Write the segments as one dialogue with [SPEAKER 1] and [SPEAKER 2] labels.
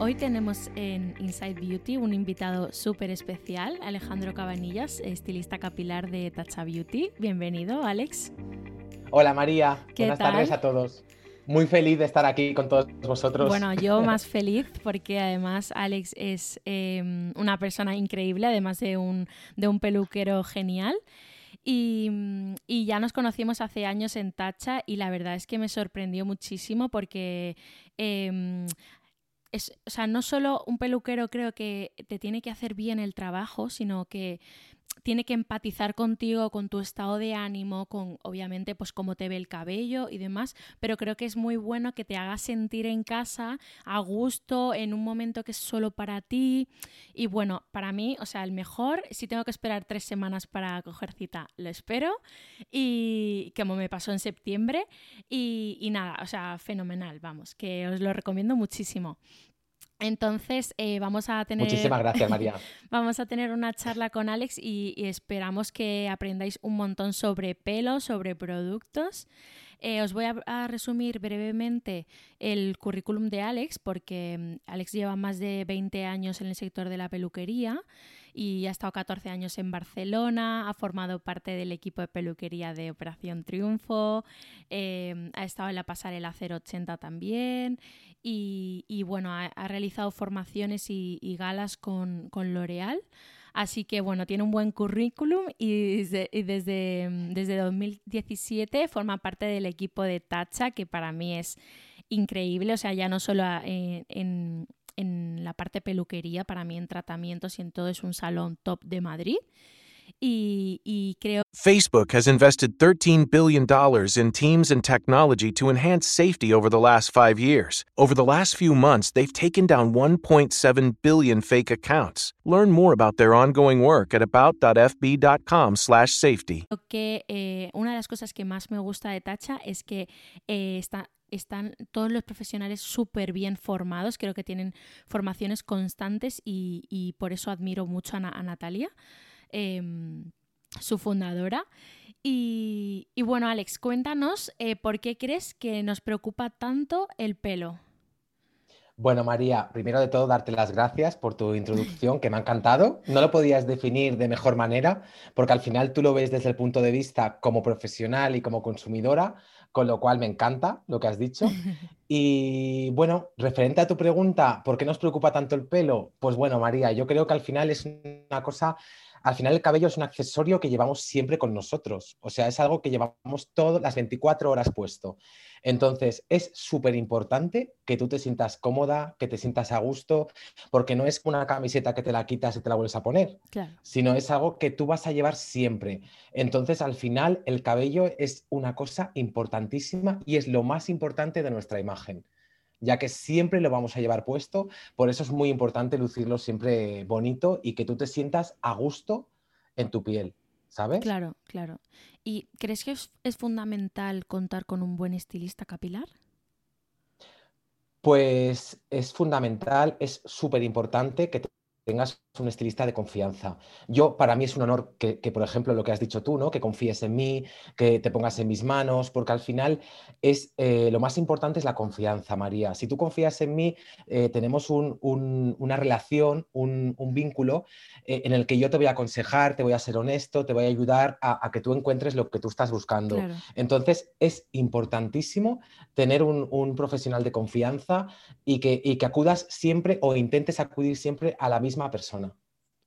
[SPEAKER 1] Hoy tenemos en Inside Beauty un invitado súper especial, Alejandro Cabanillas, estilista capilar de Tacha Beauty. Bienvenido, Alex.
[SPEAKER 2] Hola María,
[SPEAKER 1] ¿Qué
[SPEAKER 2] buenas
[SPEAKER 1] tal?
[SPEAKER 2] tardes a todos. Muy feliz de estar aquí con todos vosotros.
[SPEAKER 1] Bueno, yo más feliz porque además Alex es eh, una persona increíble, además de un, de un peluquero genial. Y, y ya nos conocimos hace años en Tacha y la verdad es que me sorprendió muchísimo porque em, es, o sea, no solo un peluquero creo que te tiene que hacer bien el trabajo, sino que tiene que empatizar contigo, con tu estado de ánimo, con obviamente pues cómo te ve el cabello y demás, pero creo que es muy bueno que te haga sentir en casa, a gusto, en un momento que es solo para ti. Y bueno, para mí, o sea, el mejor, si tengo que esperar tres semanas para coger cita, lo espero. Y como me pasó en septiembre. Y, y nada, o sea, fenomenal, vamos, que os lo recomiendo muchísimo. Entonces, eh, vamos a tener.
[SPEAKER 2] Muchísimas gracias, María.
[SPEAKER 1] Vamos a tener una charla con Alex y, y esperamos que aprendáis un montón sobre pelo, sobre productos. Eh, os voy a, a resumir brevemente el currículum de Alex, porque mm, Alex lleva más de 20 años en el sector de la peluquería y ha estado 14 años en Barcelona, ha formado parte del equipo de peluquería de Operación Triunfo, eh, ha estado en la pasarela 080 también y, y bueno, ha, realizado formaciones y, y galas con, con L'Oreal. Así que bueno, tiene un buen currículum y desde, y desde, desde 2017 forma parte del equipo de Tacha, que para mí es increíble. O sea, ya no solo en, en, en la parte peluquería, para mí en tratamientos y en todo es un salón top de Madrid. Y, y creo
[SPEAKER 3] Facebook has invested $13 billion in teams and technology to enhance safety over the last five years. Over the last few months, they've taken down 1.7 billion fake accounts. Learn more about their ongoing work at about.fb.com/safety.
[SPEAKER 1] que eh, una de las cosas que más me gusta de Tacha es que eh, está, están todos los profesionales súper bien formados, creo que tienen formaciones constantes y, y por eso admiro mucho a, a Natalia, em, su fundadora. Y, y bueno, Alex, cuéntanos eh, por qué crees que nos preocupa tanto el pelo.
[SPEAKER 2] Bueno, María, primero de todo, darte las gracias por tu introducción, que me ha encantado. No lo podías definir de mejor manera, porque al final tú lo ves desde el punto de vista como profesional y como consumidora, con lo cual me encanta lo que has dicho. Y bueno, referente a tu pregunta, ¿por qué nos preocupa tanto el pelo? Pues bueno, María, yo creo que al final es una cosa, al final el cabello es un accesorio que llevamos siempre con nosotros, o sea, es algo que llevamos todas las 24 horas puesto. Entonces, es súper importante que tú te sientas cómoda, que te sientas a gusto, porque no es una camiseta que te la quitas y te la vuelves a poner,
[SPEAKER 1] Claro.
[SPEAKER 2] sino es algo que tú vas a llevar siempre. Entonces, al final, el cabello es una cosa importantísima y es lo más importante de nuestra imagen, ya que siempre lo vamos a llevar puesto. Por eso es muy importante lucirlo siempre bonito y que tú te sientas a gusto en tu piel. ¿sabes?
[SPEAKER 1] Claro, claro. ¿Y crees que es, fundamental contar con un buen estilista capilar?
[SPEAKER 2] Pues es fundamental, es súper importante que tengas un estilista de confianza. Yo, para mí es un honor que, por ejemplo, lo que has dicho tú, ¿no? Que confíes en mí, que te pongas en mis manos, porque al final es eh, lo más importante es la confianza, María. Si tú confías en mí, eh, tenemos una relación, un, vínculo eh, en el que yo te voy a aconsejar, te voy a ser honesto, te voy a ayudar a, que tú encuentres lo que tú estás buscando. Entonces, es importantísimo tener un, profesional de confianza y que, y que acudas siempre o intentes acudir siempre a la misma persona.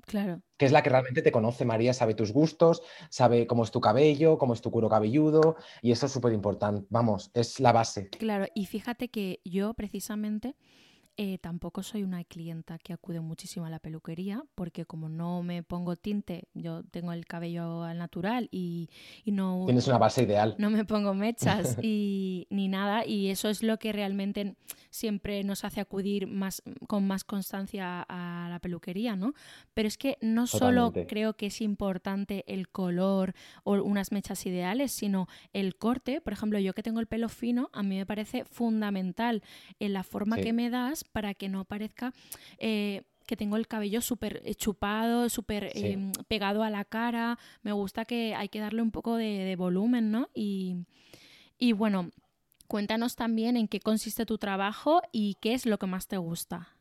[SPEAKER 1] Claro.
[SPEAKER 2] Que es la que realmente te conoce, María, sabe tus gustos, sabe cómo es tu cabello, cómo es tu cuero cabelludo, y eso es súper importante. Vamos, es la base.
[SPEAKER 1] Claro, y fíjate que yo precisamente eh, tampoco soy una clienta que acude muchísimo a la peluquería porque como no me pongo tinte, yo tengo el cabello al natural y, no...
[SPEAKER 2] Tienes una base ideal.
[SPEAKER 1] No me pongo mechas y, ni nada y eso es lo que realmente siempre nos hace acudir más, con más constancia a la peluquería, ¿no? Pero es que no solo creo que es importante el color o unas mechas ideales, sino el corte. Por ejemplo, yo que tengo el pelo fino, a mí me parece fundamental en la forma que me das para que no parezca... Eh, que tengo el cabello súper eh, chupado, súper em, pegado a la cara. Me gusta que hay que darle un poco de, volumen, ¿no? Y, y, bueno, cuéntanos también en qué consiste tu trabajo y qué es lo que más te gusta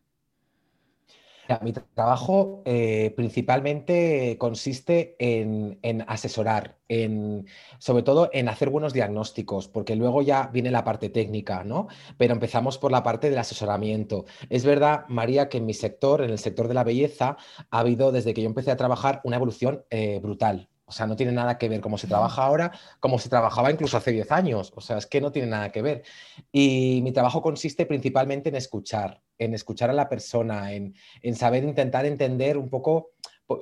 [SPEAKER 2] mi trabajo eh, principalmente consiste en, asesorar, en, sobre todo en hacer buenos diagnósticos, porque luego ya viene la parte técnica, ¿no? Pero empezamos por la parte del asesoramiento. Es verdad, María, que en mi sector, en el sector de la belleza, ha habido desde que yo empecé a trabajar una evolución eh, brutal. O sea, no tiene nada que ver cómo se trabaja ahora, como se trabajaba incluso hace 10 años. O sea, es que no tiene nada que ver. Y mi trabajo consiste principalmente en escuchar, en escuchar a la persona, en, saber intentar entender un poco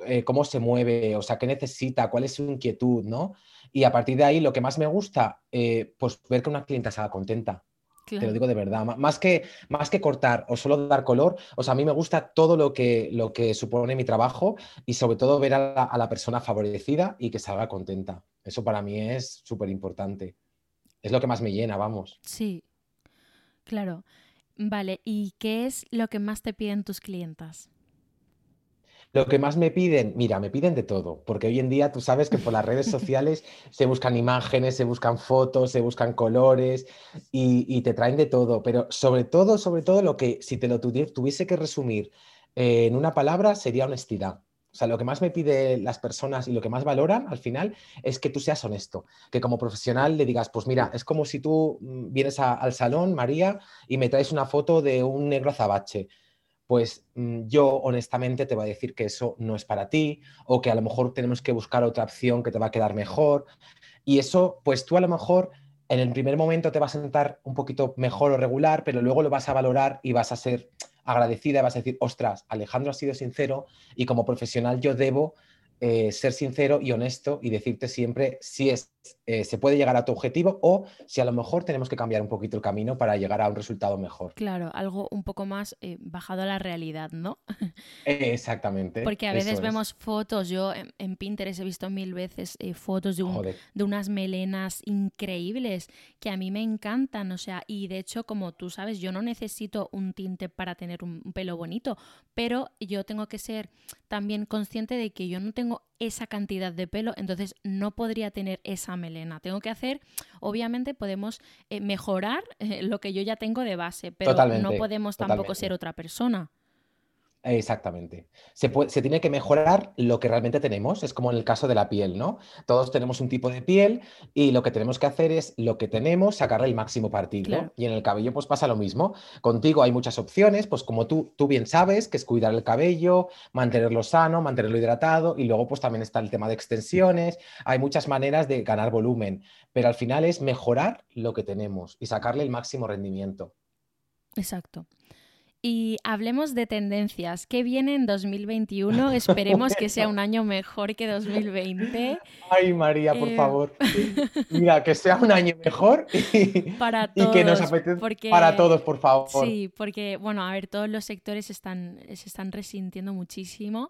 [SPEAKER 2] eh, cómo se mueve, o sea, qué necesita, cuál es su inquietud, ¿no? Y a partir de ahí, lo que más me gusta, eh, pues ver que una clienta se haga contenta. Te lo digo de verdad. Más que, más que cortar o solo dar color, o sea, a mí me gusta todo lo que, lo que supone mi trabajo y sobre todo ver a la, persona favorecida y que salga contenta. Eso para mí es súper importante. Es lo que más me llena, vamos.
[SPEAKER 1] Sí, claro. Vale, ¿y qué es lo que más te piden tus clientas?
[SPEAKER 2] Lo que más me piden, mira, me piden de todo, porque hoy en día tú sabes que por las redes sociales se buscan imágenes, se buscan fotos, se buscan colores y, te traen de todo, pero sobre todo, sobre todo lo que si te lo tuviese que resumir en una palabra sería honestidad. O sea, lo que más me pide las personas y lo que más valoran al final es que tú seas honesto, que como profesional le digas, pues mira, es como si tú mm, vienes al salón, María, y me traes una foto de un negro azabache pues mm, yo honestamente te voy a decir que eso no es para ti o que a lo mejor tenemos que buscar otra opción que te va a quedar mejor. Y eso, pues tú a lo mejor en el primer momento te va a sentar un poquito mejor o regular, pero luego lo vas a valorar y vas a ser agradecida vas a decir, ostras, Alejandro ha sido sincero y como profesional yo debo eh, ser sincero y honesto y decirte siempre si es, eh, se puede llegar a tu objetivo o si a lo mejor tenemos que cambiar un poquito el camino para llegar a un resultado mejor.
[SPEAKER 1] Claro, algo un poco más eh, bajado a la realidad, ¿no?
[SPEAKER 2] exactamente.
[SPEAKER 1] Porque a veces vemos fotos, yo en, Pinterest he visto mil veces fotos de, de unas melenas increíbles que a mí me encantan, o sea, y de hecho, como tú sabes, yo no necesito un tinte para tener un pelo bonito, pero yo tengo que ser también consciente de que yo no tengo esa cantidad de pelo, entonces no podría tener esa melena. Tengo que hacer, obviamente podemos eh, mejorar eh, lo que yo ya tengo de base, pero no podemos tampoco ser otra persona.
[SPEAKER 2] Exactamente. Se, se, tiene que mejorar lo que realmente tenemos. Es como en el caso de la piel, ¿no? Todos tenemos un tipo de piel y lo que tenemos que hacer es lo que tenemos, sacarle el máximo partido. Y en el cabello pues pasa lo mismo. Contigo hay muchas opciones, pues como tú, tú bien sabes, que es cuidar el cabello, mantenerlo sano, mantenerlo hidratado y luego pues también está el tema de extensiones. Hay muchas maneras de ganar volumen, pero al final es mejorar lo que tenemos y sacarle el máximo rendimiento.
[SPEAKER 1] Exacto. Y hablemos de tendencias. ¿Qué viene en 2021? Esperemos que sea un año mejor que 2020.
[SPEAKER 2] Ay, María, por eh, favor. Mira, que sea un año mejor y,
[SPEAKER 1] para todos,
[SPEAKER 2] que nos apetezca para todos, por favor.
[SPEAKER 1] Sí, porque, bueno, a ver, todos los sectores están, se están resintiendo muchísimo,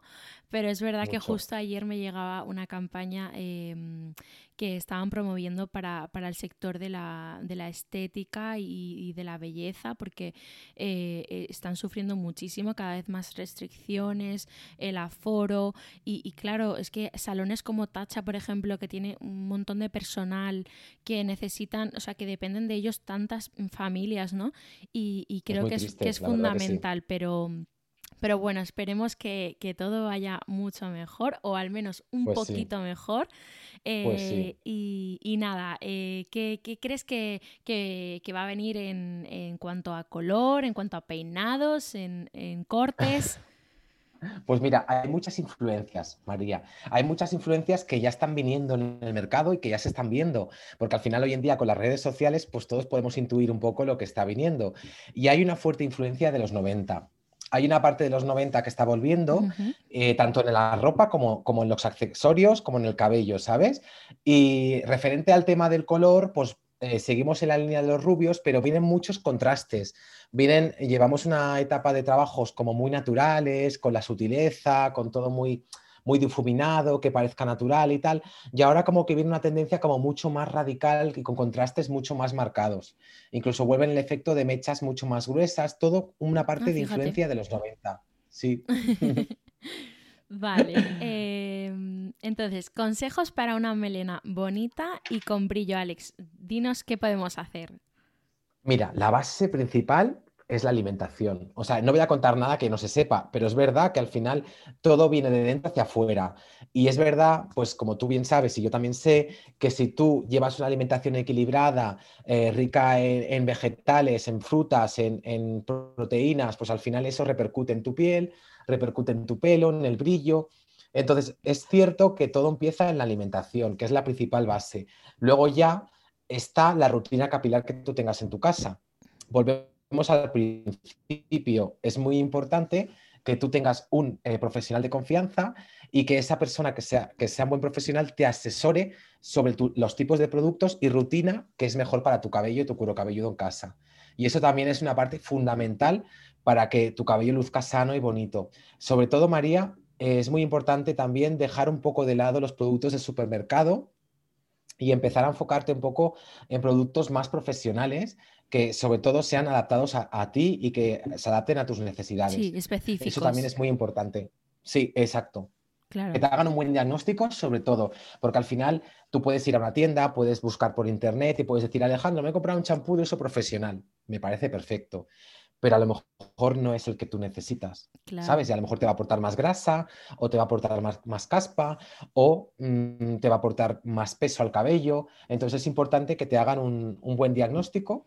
[SPEAKER 1] Pero es verdad que justo ayer me llegaba una campaña em, que estaban promoviendo para, para el sector de la, de la estética y, de la belleza, porque eh, eh, están sufriendo muchísimo, cada vez más restricciones, el aforo, y, claro, es que salones como Tacha, por ejemplo, que tiene un montón de personal que necesitan, o sea, que dependen de ellos tantas familias, ¿no? Y, creo que, es, que es fundamental, pero pero bueno, esperemos que, todo vaya mucho mejor o al menos un pues poquito mejor.
[SPEAKER 2] Pues
[SPEAKER 1] eh, y, nada, eh, ¿qué, crees que, va a venir en, cuanto a color, en cuanto a peinados, en, cortes?
[SPEAKER 2] Pues mira, hay muchas influencias, María. Hay muchas influencias que ya están viniendo en el mercado y que ya se están viendo, porque al final hoy en día con las redes sociales, pues todos podemos intuir un poco lo que está viniendo. Y hay una fuerte influencia de los 90 hay una parte de los 90 que está volviendo, eh, tanto en la ropa como, como, en los accesorios, como en el cabello, ¿sabes? Y referente al tema del color, pues eh, seguimos en la línea de los rubios, pero vienen muchos contrastes. Vienen, llevamos una etapa de trabajos como muy naturales, con la sutileza, con todo muy muy difuminado, que parezca natural y tal. Y ahora como que viene una tendencia como mucho más radical y con contrastes mucho más marcados. Incluso vuelven el efecto de mechas mucho más gruesas, todo una parte ah, de influencia de los 90. Sí.
[SPEAKER 1] Vale, em, entonces, consejos para una melena bonita y con brillo, Alex. Dinos qué podemos hacer.
[SPEAKER 2] Mira, la base principal es la alimentación. O sea, no voy a contar nada que no se sepa, pero es verdad que al final todo viene de dentro hacia afuera. Y es verdad, pues como tú bien sabes y yo también sé, que si tú llevas una alimentación equilibrada, eh, rica en, vegetales, en frutas, en, proteínas, pues al final eso repercute en tu piel, repercute en tu pelo, en el brillo. Entonces, es cierto que todo empieza en la alimentación, que es la principal base. Luego ya está la rutina capilar que tú tengas en tu casa. Volvemos al principio, es muy importante que tú tengas un eh, profesional de confianza y que esa persona que sea, que sea un buen profesional te asesore sobre los tipos de productos y rutina que es mejor para tu cabello y tu cuero cabelludo en casa. Y eso también es una parte fundamental para que tu cabello luzca sano y bonito. Sobre todo, María, es muy importante también dejar un poco de lado los productos de supermercado y empezar a enfocarte un poco en productos más profesionales que sobre todo sean adaptados a, ti y que se adapten a tus necesidades.
[SPEAKER 1] Sí, específicos.
[SPEAKER 2] Eso también es muy importante. Sí, exacto. Que te hagan un buen diagnóstico, sobre todo, porque al final tú puedes ir a una tienda, puedes buscar por internet y puedes decir, Alejandro, me he comprado un champú de uso profesional, me parece perfecto, pero a lo mejor no es el que tú necesitas, ¿sabes? Y a lo mejor te va a aportar más grasa o te va a aportar más, caspa o mm, te va a aportar más peso al cabello. Entonces es importante que te hagan un, un buen diagnóstico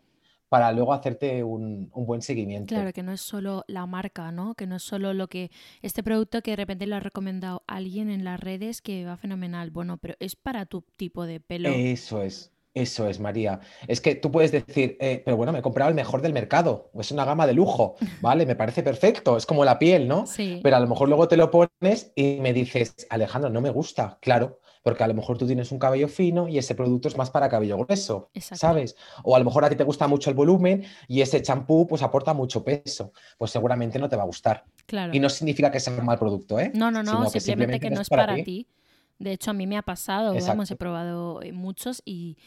[SPEAKER 2] para luego hacerte un, buen seguimiento.
[SPEAKER 1] Claro, que no es solo la marca, ¿no? Que no es solo lo que este producto que de repente lo ha recomendado alguien en las redes que va fenomenal. Bueno, pero es para tu tipo de pelo.
[SPEAKER 2] Eso es. Eso es, María. Es que tú puedes decir, eh, pero bueno, me he comprado el mejor del mercado, es una gama de lujo, ¿vale? Me parece perfecto, es como la piel, ¿no?
[SPEAKER 1] Sí.
[SPEAKER 2] Pero a lo mejor luego te lo pones y me dices, Alejandro, no me gusta. Claro, porque a lo mejor tú tienes un cabello fino y ese producto es más para cabello grueso, ¿sabes? O a lo mejor a ti te gusta mucho el volumen y ese champú pues aporta mucho peso, pues seguramente no te va a gustar.
[SPEAKER 1] Claro.
[SPEAKER 2] Y no significa que sea un mal producto, ¿eh?
[SPEAKER 1] No, no, no, simplemente, que no es para, ti. De hecho, a mí me ha pasado, vamos, he probado eh, muchos y,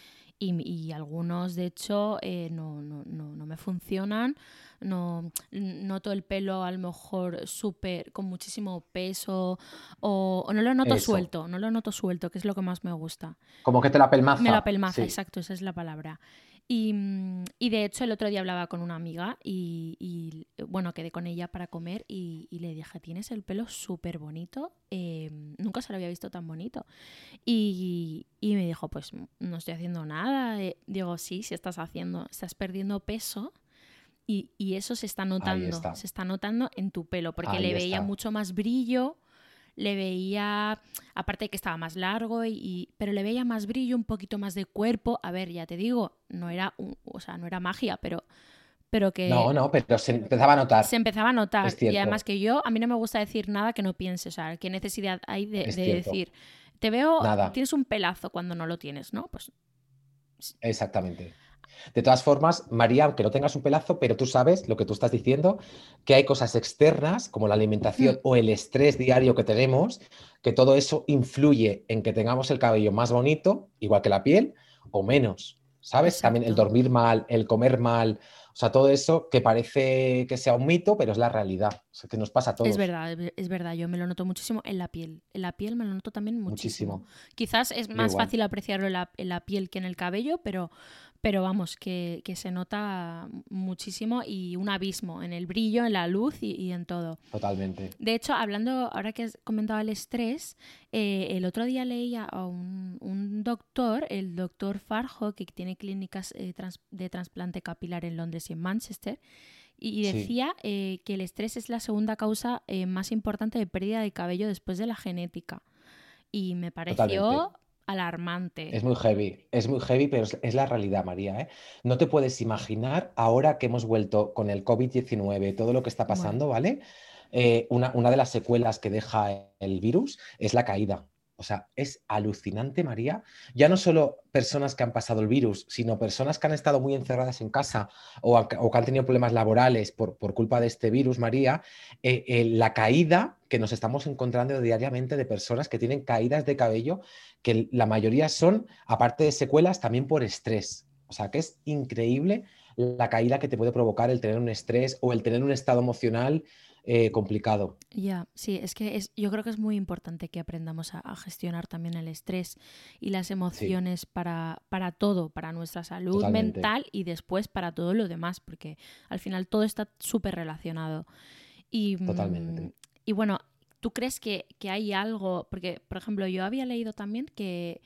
[SPEAKER 1] algunos, de hecho, eh, no, no, no, no me funcionan no noto el pelo a lo mejor súper con muchísimo peso o, no lo noto suelto, no lo noto suelto, que es lo que más me gusta.
[SPEAKER 2] Como que te la pelmaza.
[SPEAKER 1] Me la pelmaza, exacto, esa es la palabra. Y, de hecho el otro día hablaba con una amiga y, bueno, quedé con ella para comer y, le dije, tienes el pelo súper bonito, em, nunca se lo había visto tan bonito. Y, me dijo, pues no estoy haciendo nada. Eh, digo, sí, si estás haciendo, estás perdiendo peso y, eso se está notando, se está notando en tu pelo, porque le veía mucho más brillo, le veía, aparte de que estaba más largo, y, pero le veía más brillo, un poquito más de cuerpo. A ver, ya te digo, no era, o sea, no era magia, pero, pero que...
[SPEAKER 2] No, no, pero se empezaba a notar.
[SPEAKER 1] Se empezaba a notar. Y además que yo, a mí no me gusta decir nada que no piense, o sea, qué necesidad hay de, decir, te veo, tienes un pelazo cuando no lo tienes, ¿no? Pues...
[SPEAKER 2] Exactamente. De todas formas, María, aunque no tengas un pelazo, pero tú sabes lo que tú estás diciendo, que hay cosas externas como la alimentación o el estrés diario que tenemos, que todo eso influye en que tengamos el cabello más bonito, igual que la piel, o menos. ¿Sabes? También el dormir mal, el comer mal, o sea, todo eso que parece que sea un mito, pero es la realidad. O sea, que nos pasa a todos.
[SPEAKER 1] Es verdad, es verdad. Yo me lo noto muchísimo en la piel. En la piel me lo noto también muchísimo. Quizás es más fácil apreciarlo en la, piel que en el cabello, pero, pero vamos, que, se nota muchísimo y un abismo en el brillo, en la luz y, en todo.
[SPEAKER 2] Totalmente.
[SPEAKER 1] De hecho, hablando, ahora que has comentado el estrés, eh, el otro día leía a un, doctor, el doctor Farjo, que tiene clínicas eh, de trasplante capilar en Londres y en Manchester, y decía eh, que el estrés es la segunda causa más importante de pérdida de cabello después de la genética. Y me pareció alarmante.
[SPEAKER 2] Es muy heavy, es muy heavy, pero es, la realidad, María. ¿eh? No te puedes imaginar ahora que hemos vuelto con el COVID-19, todo lo que está pasando, ¿vale? Eh, una, una de las secuelas que deja el virus es la caída. O sea, es alucinante, María. Ya no solo personas que han pasado el virus, sino personas que han estado muy encerradas en casa o, que han tenido problemas laborales por, culpa de este virus, María. Eh, eh, la caída que nos estamos encontrando diariamente de personas que tienen caídas de cabello, que la mayoría son, aparte de secuelas, también por estrés. O sea, que es increíble la caída que te puede provocar el tener un estrés o el tener un estado emocional eh, complicado.
[SPEAKER 1] Ya, sí, es que es, yo creo que es muy importante que aprendamos a, gestionar también el estrés y las emociones para, para todo, para nuestra salud mental y después para todo lo demás, porque al final todo está súper relacionado. Y,
[SPEAKER 2] Totalmente.
[SPEAKER 1] Mm, y bueno, ¿tú crees que, que hay algo? Porque, por ejemplo, yo había leído también que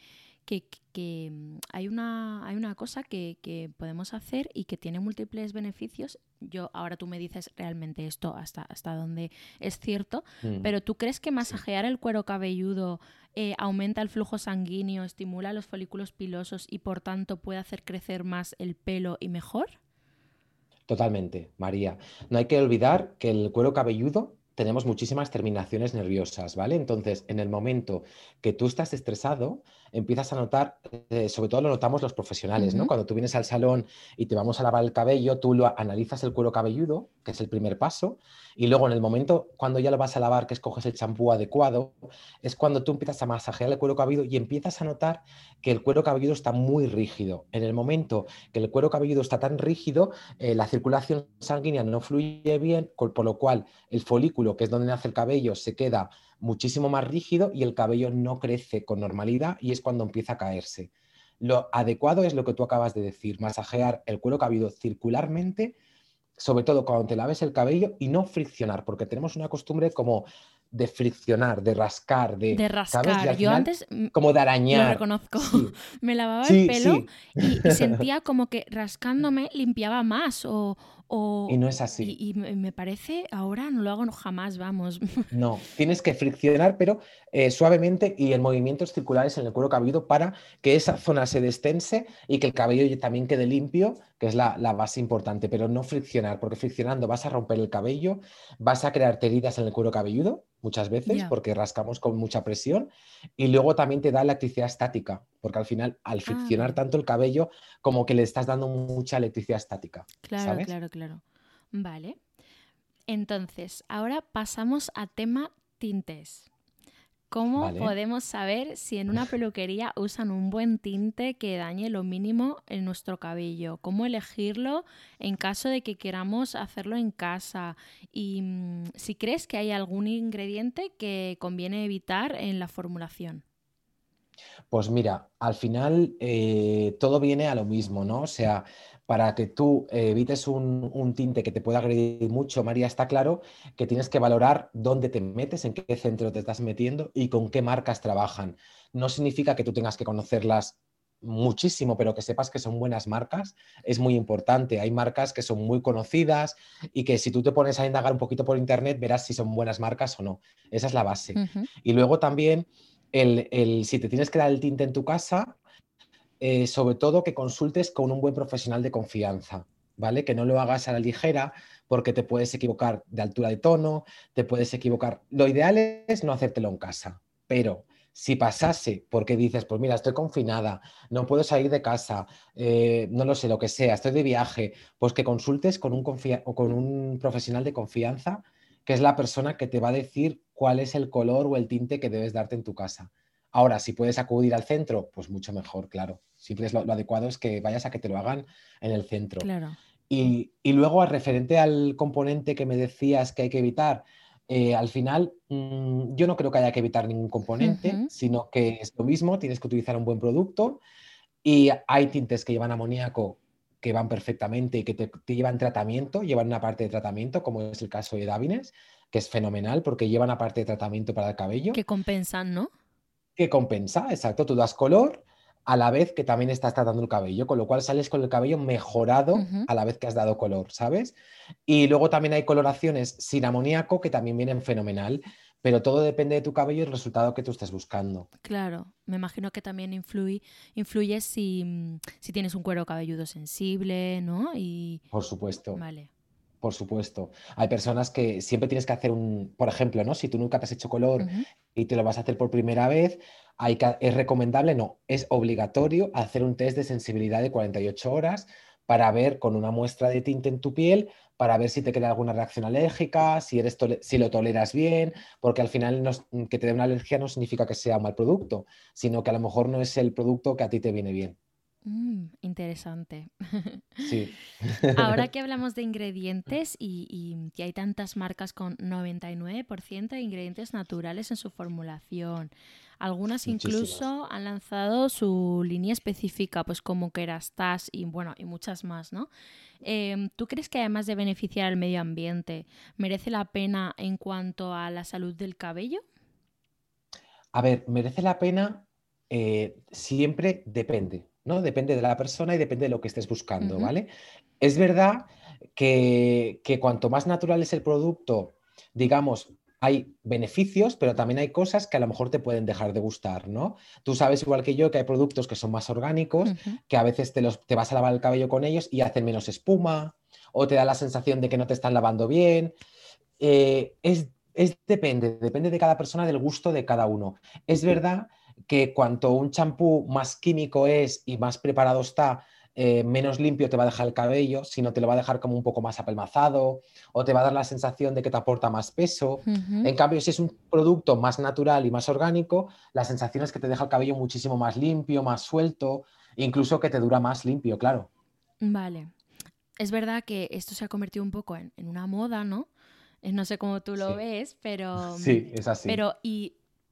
[SPEAKER 1] que, mm, hay, una, hay una cosa que, podemos hacer y que tiene múltiples beneficios. Yo ahora tú me dices realmente esto hasta, hasta dónde es cierto, mm. pero ¿tú crees que masajear el cuero cabelludo eh, aumenta el flujo sanguíneo, estimula los folículos pilosos y por tanto puede hacer crecer más el pelo y mejor?
[SPEAKER 2] Totalmente, María. No hay que olvidar que el cuero cabelludo tenemos muchísimas terminaciones nerviosas, ¿vale? Entonces, en el momento que tú estás estresado, empiezas a notar, eh, sobre todo lo notamos los profesionales, ¿no? Cuando tú vienes al salón y te vamos a lavar el cabello, tú lo analizas el cuero cabelludo, que es el primer paso, y luego en el momento cuando ya lo vas a lavar, que escoges el champú adecuado, es cuando tú empiezas a masajear el cuero cabelludo y empiezas a notar que el cuero cabelludo está muy rígido. En el momento que el cuero cabelludo está tan rígido, eh, la circulación sanguínea no fluye bien, por lo cual el folículo, que es donde nace el cabello, se queda muchísimo más rígido y el cabello no crece con normalidad y es cuando empieza a caerse. Lo adecuado es lo que tú acabas de decir, masajear el cuero cabelludo circularmente sobre todo cuando te laves el cabello y no friccionar, porque tenemos una costumbre como de friccionar, de rascar, de,
[SPEAKER 1] de rascar. Yo antes
[SPEAKER 2] como de arañar.
[SPEAKER 1] Lo reconozco. Me lavaba el pelo y, sentía como que rascándome limpiaba más o,
[SPEAKER 2] y no es así.
[SPEAKER 1] Y, me parece, ahora no lo hago jamás, vamos.
[SPEAKER 2] No, tienes que friccionar, pero eh, suavemente y en movimientos circulares en el cuero cabelludo para que esa zona se destense y que el cabello también quede limpio, que es la, base importante, pero no friccionar, porque friccionando vas a romper el cabello, vas a crear heridas en el cuero cabelludo muchas veces porque rascamos con mucha presión y luego también te da electricidad estática, porque al final al friccionar ah. tanto el cabello como que le estás dando mucha electricidad estática.
[SPEAKER 1] Claro, claro, claro. Vale. Entonces, ahora pasamos a tema tintes. ¿Cómo podemos saber si en una peluquería usan un buen tinte que dañe lo mínimo en nuestro cabello? ¿Cómo elegirlo en caso de que queramos hacerlo en casa? Y mm, si crees que hay algún ingrediente que conviene evitar en la formulación.
[SPEAKER 2] Pues mira, al final eh, todo viene a lo mismo, ¿no? O sea, para que tú eh, evites un, tinte que te pueda agredir mucho, María, está claro que tienes que valorar dónde te metes, en qué centro te estás metiendo y con qué marcas trabajan. No significa que tú tengas que conocerlas muchísimo, pero que sepas que son buenas marcas es muy importante. Hay marcas que son muy conocidas y que si tú te pones a indagar un poquito por internet verás si son buenas marcas o no. Esa es la base. Y luego también, el, si te tienes que dar el tinte en tu casa, eh, sobre todo que consultes con un buen profesional de confianza, ¿vale? Que no lo hagas a la ligera porque te puedes equivocar de altura de tono, te puedes equivocar. Lo ideal es no hacértelo en casa, pero Si pasase porque dices, pues mira, estoy confinada, no puedo salir de casa, eh, no lo sé, lo que sea, estoy de viaje, pues que consultes con un, con un profesional de confianza, que es la persona que te va a decir cuál es el color o el tinte que debes darte en tu casa. Ahora, si puedes acudir al centro, pues mucho mejor, claro. Siempre es lo, adecuado es que vayas a que te lo hagan en el centro.
[SPEAKER 1] Claro.
[SPEAKER 2] Y, y luego, referente al componente que me decías que hay que evitar, eh, al final, mm, yo no creo que haya que evitar ningún componente, sino que es lo mismo, tienes que utilizar un buen producto y hay tintes que llevan amoníaco que van perfectamente y que te, llevan tratamiento, llevan una parte de tratamiento, como es el caso de Davines, que es fenomenal porque llevan una parte de tratamiento para el cabello.
[SPEAKER 1] Que compensan, ¿no?
[SPEAKER 2] Que compensa, exacto. Tú das color, a la vez que también estás tratando el cabello, con lo cual sales con el cabello mejorado a la vez que has dado color, ¿sabes? Y luego también hay coloraciones sin amoníaco que también vienen fenomenal, pero todo depende de tu cabello y el resultado que tú estés buscando.
[SPEAKER 1] Claro, me imagino que también influye, influye si, si tienes un cuero cabelludo sensible, ¿no? Y...
[SPEAKER 2] Por supuesto.
[SPEAKER 1] Vale.
[SPEAKER 2] Por supuesto. Hay personas que siempre tienes que hacer un, por ejemplo, ¿no? Si tú nunca te has hecho color y te lo vas a hacer por primera vez, hay es recomendable, no, es obligatorio hacer un test de sensibilidad de 48 horas para ver con una muestra de tinte en tu piel, para ver si te crea alguna reacción alérgica, si, eres si lo toleras bien, porque al final que te dé una alergia no significa que sea un mal producto, sino que a lo mejor no es el producto que a ti te viene bien.
[SPEAKER 1] Mm, interesante.
[SPEAKER 2] Sí.
[SPEAKER 1] Ahora que hablamos de ingredientes y, que hay tantas marcas con 99% de ingredientes naturales en su formulación, algunas incluso han lanzado su línea específica, pues como Kerastase y bueno, y muchas más, ¿no? Em, ¿Tú crees que además de beneficiar al medio ambiente, merece la pena en cuanto a la salud del cabello?
[SPEAKER 2] A ver, merece la pena eh, siempre depende. ¿No? Depende de la persona y depende de lo que estés buscando, ¿vale? Es verdad que, cuanto más natural es el producto, digamos, hay beneficios, pero también hay cosas que a lo mejor te pueden dejar de gustar, ¿no? Tú sabes igual que yo que hay productos que son más orgánicos, que a veces te, los, te vas a lavar el cabello con ellos y hacen menos espuma, o te da la sensación de que no te están lavando bien. Eh, es, es, depende, depende de cada persona, del gusto de cada uno. Es verdad que cuanto un champú más químico es y más preparado está, eh, menos limpio te va a dejar el cabello, sino te lo va a dejar como un poco más apelmazado o te va a dar la sensación de que te aporta más peso. En cambio, si es un producto más natural y más orgánico, la sensación es que te deja el cabello muchísimo más limpio, más suelto, incluso que te dura más limpio, claro.
[SPEAKER 1] Vale. Es verdad que esto se ha convertido un poco en, una moda, ¿no? Eh, no sé cómo tú lo ves, pero...
[SPEAKER 2] Sí, es así.
[SPEAKER 1] Pero, ¿y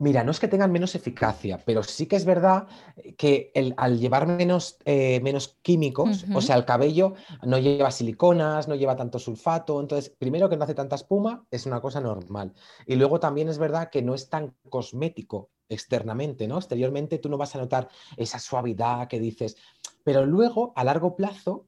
[SPEAKER 2] Mira, no es que tengan menos eficacia, pero sí que es verdad que al llevar menos, eh, menos químicos, o sea, el cabello no lleva siliconas, no lleva tanto sulfato, entonces, primero que no hace tanta espuma, es una cosa normal. Y luego también es verdad que no es tan cosmético externamente, ¿no? Exteriormente tú no vas a notar esa suavidad que dices, pero luego, a largo plazo,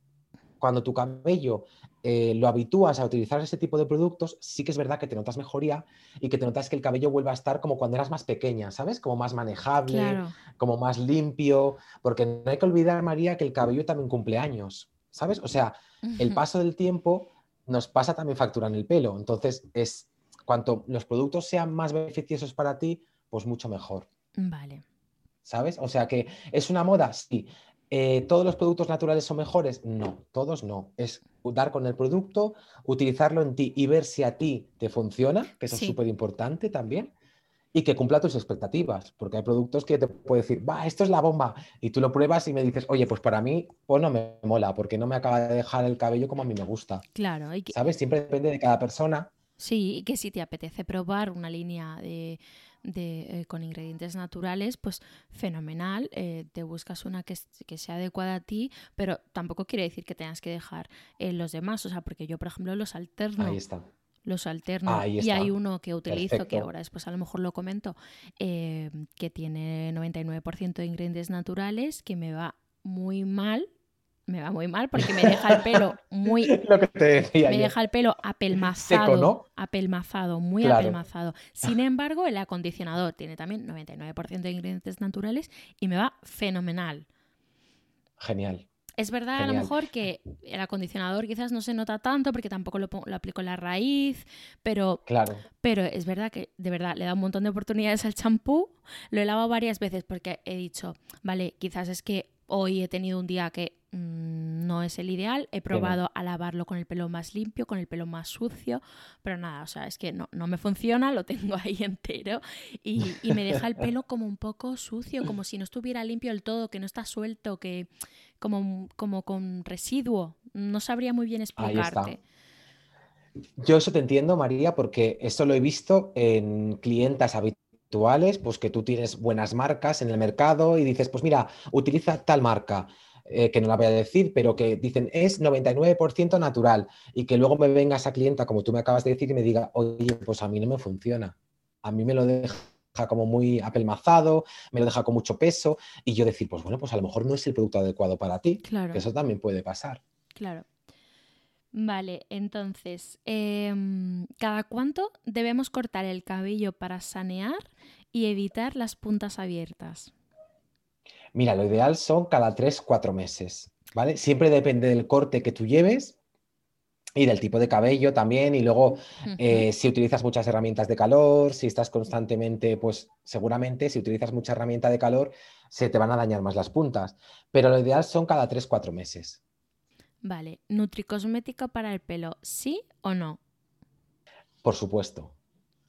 [SPEAKER 2] cuando tu cabello eh, lo habitúas a utilizar ese tipo de productos, sí que es verdad que te notas mejoría y que te notas que el cabello vuelve a estar como cuando eras más pequeña, ¿sabes? Como más manejable, como más limpio, porque no hay que olvidar, María, que el cabello también cumple años, ¿sabes? O sea, el paso del tiempo nos pasa también factura en el pelo, entonces es cuanto los productos sean más beneficiosos para ti, pues mucho mejor.
[SPEAKER 1] Vale.
[SPEAKER 2] ¿Sabes? O sea que es una moda, sí. Eh, ¿Todos los productos naturales son mejores? No, todos no. Es dar con el producto, utilizarlo en ti y ver si a ti te funciona, que eso es súper importante también, y que cumpla tus expectativas, porque hay productos que te puedo decir, va, esto es la bomba, y tú lo pruebas y me dices, oye, pues para mí, pues no me mola, porque no me acaba de dejar el cabello como a mí me gusta.
[SPEAKER 1] Claro.
[SPEAKER 2] ¿Sabes? Siempre depende de cada persona.
[SPEAKER 1] Sí, y que si te apetece probar una línea de de, eh, con ingredientes naturales, pues fenomenal, eh, te buscas una que, que, sea adecuada a ti, pero tampoco quiere decir que tengas que dejar eh, los demás, o sea, porque yo, por ejemplo, los alterno.
[SPEAKER 2] Ahí está.
[SPEAKER 1] Los alterno y hay uno que utilizo, que ahora después a lo mejor lo comento, que tiene 99% de ingredientes naturales, que me va muy mal me va muy mal porque me deja el pelo muy...
[SPEAKER 2] Lo que te decía
[SPEAKER 1] me deja el pelo apelmazado,
[SPEAKER 2] ¿no?
[SPEAKER 1] apelmazado, muy
[SPEAKER 2] Claro.
[SPEAKER 1] apelmazado. Sin embargo, el acondicionador tiene también 99% de ingredientes naturales y me va fenomenal.
[SPEAKER 2] Genial.
[SPEAKER 1] Es verdad a lo mejor que el acondicionador quizás no se nota tanto porque tampoco lo aplico en la raíz, pero,
[SPEAKER 2] Claro.
[SPEAKER 1] pero es verdad que de verdad le da un montón de oportunidades al champú. Lo he lavado varias veces porque he dicho, vale, quizás es que hoy he tenido un día que mm, no es el ideal. He probado a lavarlo con el pelo más limpio, con el pelo más sucio, pero nada, o sea, es que no, no me funciona, lo tengo ahí entero y, y me deja el pelo como un poco sucio, como si no estuviera limpio del todo, que no está suelto, que como, como con residuo. No sabría muy bien
[SPEAKER 2] Ahí está.
[SPEAKER 1] explicarte.
[SPEAKER 2] Yo eso te entiendo, María, porque eso lo he visto en clientas habituales, pues que tú tienes buenas marcas en el mercado y dices, pues mira, utiliza tal marca, eh, que no la voy a decir, pero que dicen es 99% natural y que luego me venga esa clienta, como tú me acabas de decir, y me diga, oye, pues a mí no me funciona. A mí me lo deja como muy apelmazado, me lo deja con mucho peso y yo decir, pues bueno, pues a lo mejor no es el producto adecuado para ti,
[SPEAKER 1] Claro.
[SPEAKER 2] que eso también puede pasar.
[SPEAKER 1] Claro. Vale, entonces, em, ¿cada cuánto debemos cortar el cabello para sanear y evitar las puntas abiertas?
[SPEAKER 2] Mira, lo ideal son cada 3-4 meses, ¿vale? Siempre depende del corte que tú lleves y del tipo de cabello también. Y luego, eh, si utilizas muchas herramientas de calor, si estás constantemente, pues seguramente si utilizas mucha herramienta de calor, se te van a dañar más las puntas. Pero lo ideal son cada 3-4 meses.
[SPEAKER 1] Vale, ¿nutricosmético para el pelo, sí o no?
[SPEAKER 2] Por supuesto.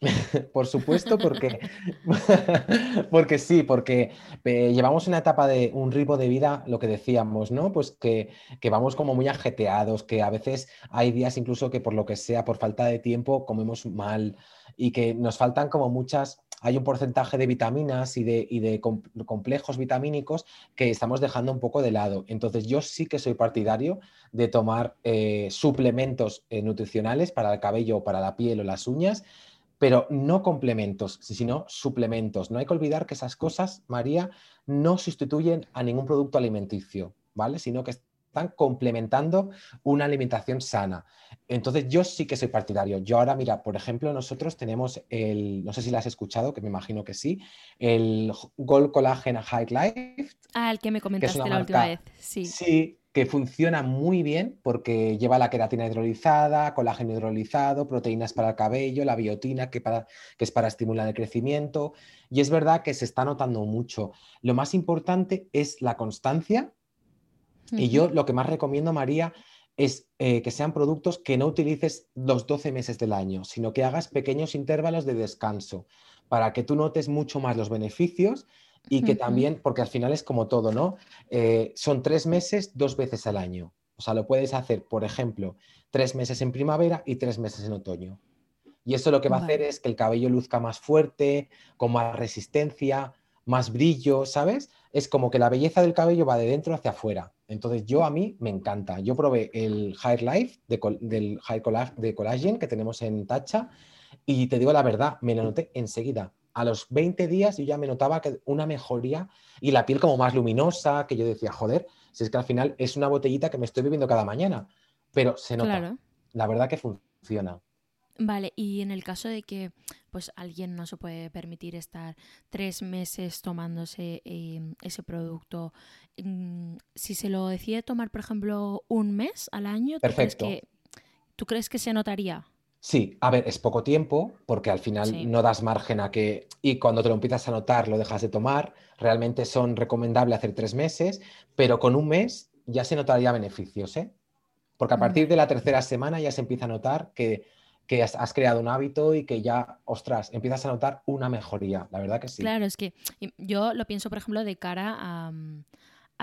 [SPEAKER 2] Por supuesto, porque, porque sí, porque eh, llevamos una etapa de un ritmo de vida, lo que decíamos, ¿no? Pues que, que vamos como muy ajeteados, que a veces hay días incluso que por lo que sea, por falta de tiempo, comemos mal y que nos faltan como muchas, hay un porcentaje de vitaminas y de, y de com- complejos vitamínicos que estamos dejando un poco de lado. Entonces yo sí que soy partidario de tomar eh, suplementos eh, nutricionales para el cabello para la piel o las uñas, pero no complementos, sino suplementos. No hay que olvidar que esas cosas, María, no sustituyen a ningún producto alimenticio, ¿vale? Sino que están complementando una alimentación sana. Entonces yo sí que soy partidario. Yo ahora, mira, por ejemplo, nosotros tenemos el, no sé si la has escuchado, que me imagino que sí, el Gold Collagen High Life,
[SPEAKER 1] Ah, el que me comentaste la última vez, sí.
[SPEAKER 2] Sí, que funciona muy bien porque lleva la queratina hidrolizada, colágeno hidrolizado, proteínas para el cabello, la biotina que, para, que es para estimular el crecimiento. Y es verdad que se está notando mucho. Lo más importante es la constancia y yo lo que más recomiendo, María, es eh, que sean productos que no utilices los 12 meses del año, sino que hagas pequeños intervalos de descanso para que tú notes mucho más los beneficios y que también, porque al final es como todo, ¿no? Eh, son tres meses dos veces al año. O sea, lo puedes hacer, por ejemplo, tres meses en primavera y tres meses en otoño. Y eso lo que va a hacer es que el cabello luzca más fuerte, con más resistencia, más brillo, ¿sabes? Es como que la belleza del cabello va de dentro hacia afuera. Entonces, yo a mí me encanta. Yo probé el Hair Life de del Hair Colla- de Collagen que tenemos en Tacha y te digo la verdad, me lo noté enseguida. A los 20 días yo ya me notaba que una mejoría y la piel como más luminosa, que yo decía, joder, si es que al final es una botellita que me estoy bebiendo cada mañana, pero se nota.
[SPEAKER 1] Claro.
[SPEAKER 2] La verdad que funciona.
[SPEAKER 1] Vale, y en el caso de que pues alguien no se puede permitir estar tres meses tomándose eh, ese producto, mm, si se lo decide tomar, por ejemplo, un mes al año, ¿tú crees que, ¿tú crees que se notaría?
[SPEAKER 2] Sí, a ver, es poco tiempo porque al final
[SPEAKER 1] Sí.
[SPEAKER 2] no das margen a que, y cuando te lo empiezas a notar lo dejas de tomar, realmente son recomendables hacer tres meses, pero con un mes ya se notaría beneficios, ¿eh? Porque a partir de la tercera semana ya se empieza a notar que, que has, has creado un hábito y que ya, ostras, empiezas a notar una mejoría, la verdad que sí.
[SPEAKER 1] Claro, es que yo lo pienso, por ejemplo, de cara a, mm,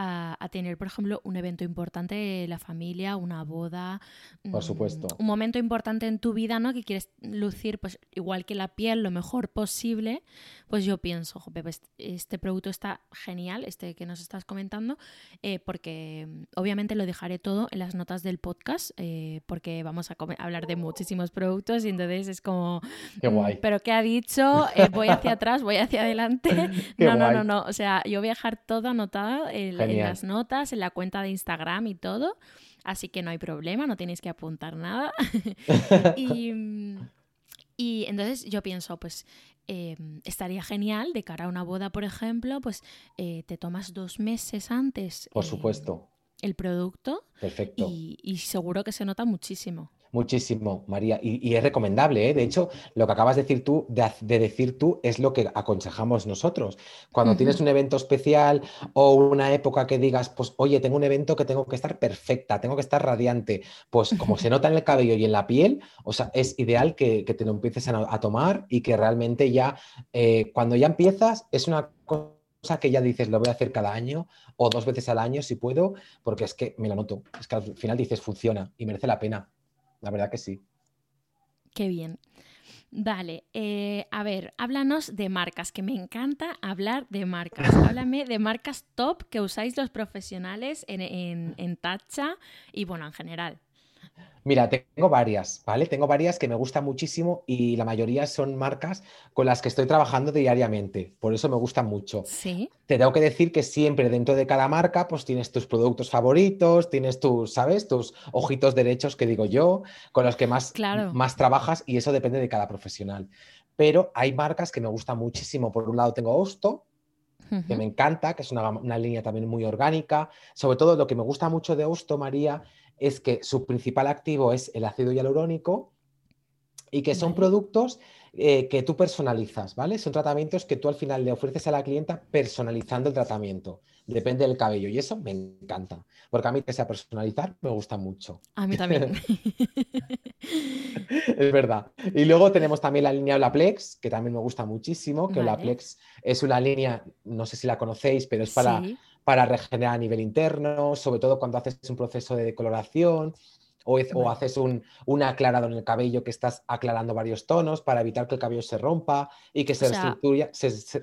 [SPEAKER 1] a- a tener, por ejemplo, un evento importante de la familia, una boda,
[SPEAKER 2] Por
[SPEAKER 1] mm,
[SPEAKER 2] supuesto.
[SPEAKER 1] un momento importante en tu vida, ¿no? Que quieres lucir, pues igual que la piel, lo mejor posible, pues yo pienso, "Jope, pues, este producto está genial, este que nos estás comentando, eh, porque mm, obviamente lo dejaré todo en las notas del podcast, eh, porque vamos a hablar de muchísimos productos y entonces es como,
[SPEAKER 2] Qué
[SPEAKER 1] Mm,
[SPEAKER 2] guay.
[SPEAKER 1] Pero ¿qué ha dicho? Eh, voy hacia atrás, voy hacia adelante.
[SPEAKER 2] Qué
[SPEAKER 1] no, no,
[SPEAKER 2] guay.
[SPEAKER 1] no, no. O sea, yo voy a dejar todo anotado en, en las notas en la cuenta de Instagram y todo, así que no hay problema, no tenéis que apuntar nada. y, y entonces yo pienso, pues em, estaría genial de cara a una boda, por ejemplo, pues eh, te tomas dos meses antes.
[SPEAKER 2] Por supuesto.
[SPEAKER 1] el producto.
[SPEAKER 2] Perfecto.
[SPEAKER 1] y seguro que se nota muchísimo.
[SPEAKER 2] Muchísimo, María. Y, es recomendable, ¿eh? De hecho, lo que acabas de decir tú, de, decir tú, es lo que aconsejamos nosotros. Cuando tienes un evento especial o una época que digas, pues, oye, tengo un evento que tengo que estar perfecta, tengo que estar radiante, pues como se nota en el cabello y en la piel, o sea, es ideal que, te lo empieces a, tomar y que realmente ya, eh, cuando ya empiezas, es una cosa que ya dices, lo voy a hacer cada año o dos veces al año si puedo, porque es que me lo noto. Es que al final dices, funciona y merece la pena. La verdad que sí.
[SPEAKER 1] Qué bien. Vale, eh, a ver, háblanos de marcas, que me encanta hablar de marcas. Háblame de marcas top que usáis los profesionales en, en, en Tacha y bueno, en general.
[SPEAKER 2] Mira, tengo varias, ¿vale? Tengo varias que me gustan muchísimo y la mayoría son marcas con las que estoy trabajando diariamente, por eso me gustan mucho.
[SPEAKER 1] Sí.
[SPEAKER 2] Te tengo que decir que siempre dentro de cada marca pues tienes tus productos favoritos, tienes tus, ¿sabes? Tus ojitos derechos que digo yo, con los que más, más trabajas y eso depende de cada profesional. Pero hay marcas que me gustan muchísimo. Por un lado tengo Osto, que me encanta, que es una, una, línea también muy orgánica. Sobre todo lo que me gusta mucho de Osto, María, es que su principal activo es el ácido hialurónico y que son productos eh, que tú personalizas, ¿vale? Son tratamientos que tú al final le ofreces a la clienta personalizando el tratamiento. Depende del cabello y eso me encanta, porque a mí que sea personalizar me gusta mucho.
[SPEAKER 1] A mí también.
[SPEAKER 2] es verdad. Y luego tenemos también la línea Olaplex, que también me gusta muchísimo, que Olaplex es una línea, no sé si la conocéis, pero es para para regenerar a nivel interno, sobre todo cuando haces un proceso de decoloración o, o haces un, aclarado en el cabello que estás aclarando varios tonos para evitar que el cabello se rompa y que se,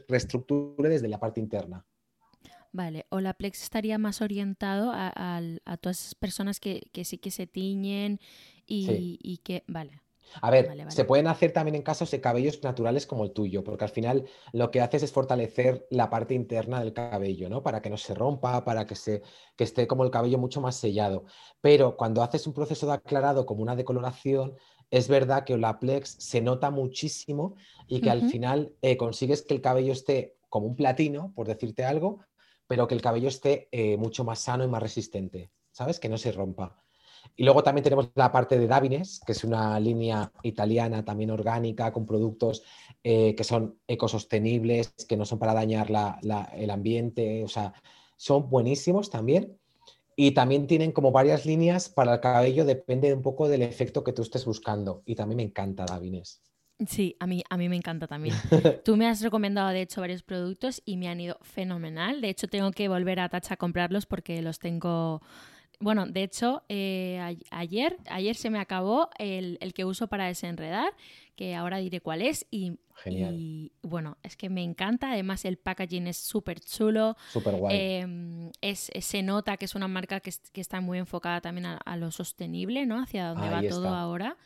[SPEAKER 2] reestructure, desde la parte interna.
[SPEAKER 1] Vale, o la Plex estaría más orientado a, todas esas personas que, sí que se tiñen y, y que, vale.
[SPEAKER 2] A ver, se pueden hacer también en casos de cabellos naturales como el tuyo, porque al final lo que haces es fortalecer la parte interna del cabello, ¿no? Para que no se rompa, para que, se, que esté como el cabello mucho más sellado. Pero cuando haces un proceso de aclarado como una decoloración, es verdad que la plex se nota muchísimo y que al final eh, consigues que el cabello esté como un platino, por decirte algo, pero que el cabello esté eh, mucho más sano y más resistente, ¿sabes? Que no se rompa. Y luego también tenemos la parte de Davines, que es una línea italiana también orgánica con productos eh, que son ecosostenibles, que no son para dañar el ambiente, o sea, son buenísimos también. Y también tienen como varias líneas para el cabello, depende un poco del efecto que tú estés buscando. Y también me encanta Davines.
[SPEAKER 1] Sí, a mí, a mí me encanta también. Tú me has recomendado, de hecho, varios productos y me han ido fenomenal. De hecho, tengo que volver a Tacha a comprarlos porque los tengo bueno, de hecho, eh, ayer, ayer se me acabó el, que uso para desenredar, que ahora diré cuál es. Y, y bueno, es que me encanta. Además, el packaging es súper chulo.
[SPEAKER 2] Súper guay.
[SPEAKER 1] Em, es, se nota que es una marca que, está muy enfocada también a, lo sostenible, ¿no? Hacia donde va todo ahora.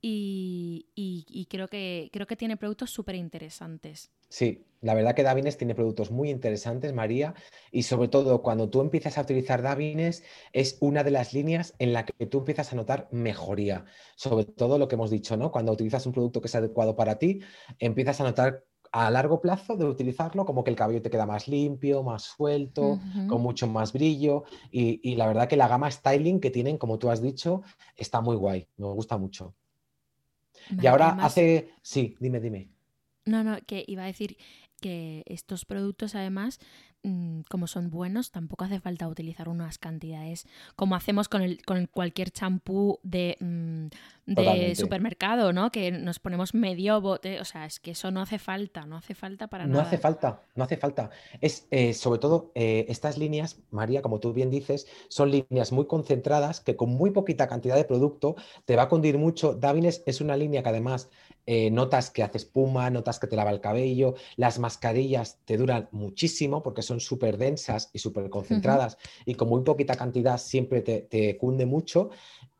[SPEAKER 1] Y, y, creo, que, creo que tiene productos súper interesantes.
[SPEAKER 2] Sí, la verdad que Davines tiene productos muy interesantes, María, y sobre todo cuando tú empiezas a utilizar Davines es una de las líneas en la que tú empiezas a notar mejoría. Sobre todo lo que hemos dicho, ¿no? Cuando utilizas un producto que es adecuado para ti, empiezas a notar a largo plazo de utilizarlo como que el cabello te queda más limpio, más suelto, con mucho más brillo. Y, y la verdad que la gama styling que tienen, como tú has dicho, está muy guay, me gusta mucho y ahora hace... Sí, dime, dime.
[SPEAKER 1] No, no, que iba a decir que estos productos además Mm, como son buenos, tampoco hace falta utilizar unas cantidades como hacemos con, el, con cualquier champú de, mm, de supermercado, ¿no? Que nos ponemos medio bote, o sea, es que eso no hace falta, no hace falta para
[SPEAKER 2] nada.
[SPEAKER 1] No
[SPEAKER 2] hace falta, no hace falta. Es eh, sobre todo eh, estas líneas, María, como tú bien dices, son líneas muy concentradas que con muy poquita cantidad de producto te va a cundir mucho. Davines es una línea que además eh, notas que hace espuma, notas que te lava el cabello, las mascarillas te duran muchísimo porque son súper densas y súper concentradas y con muy poquita cantidad siempre te, cunde mucho.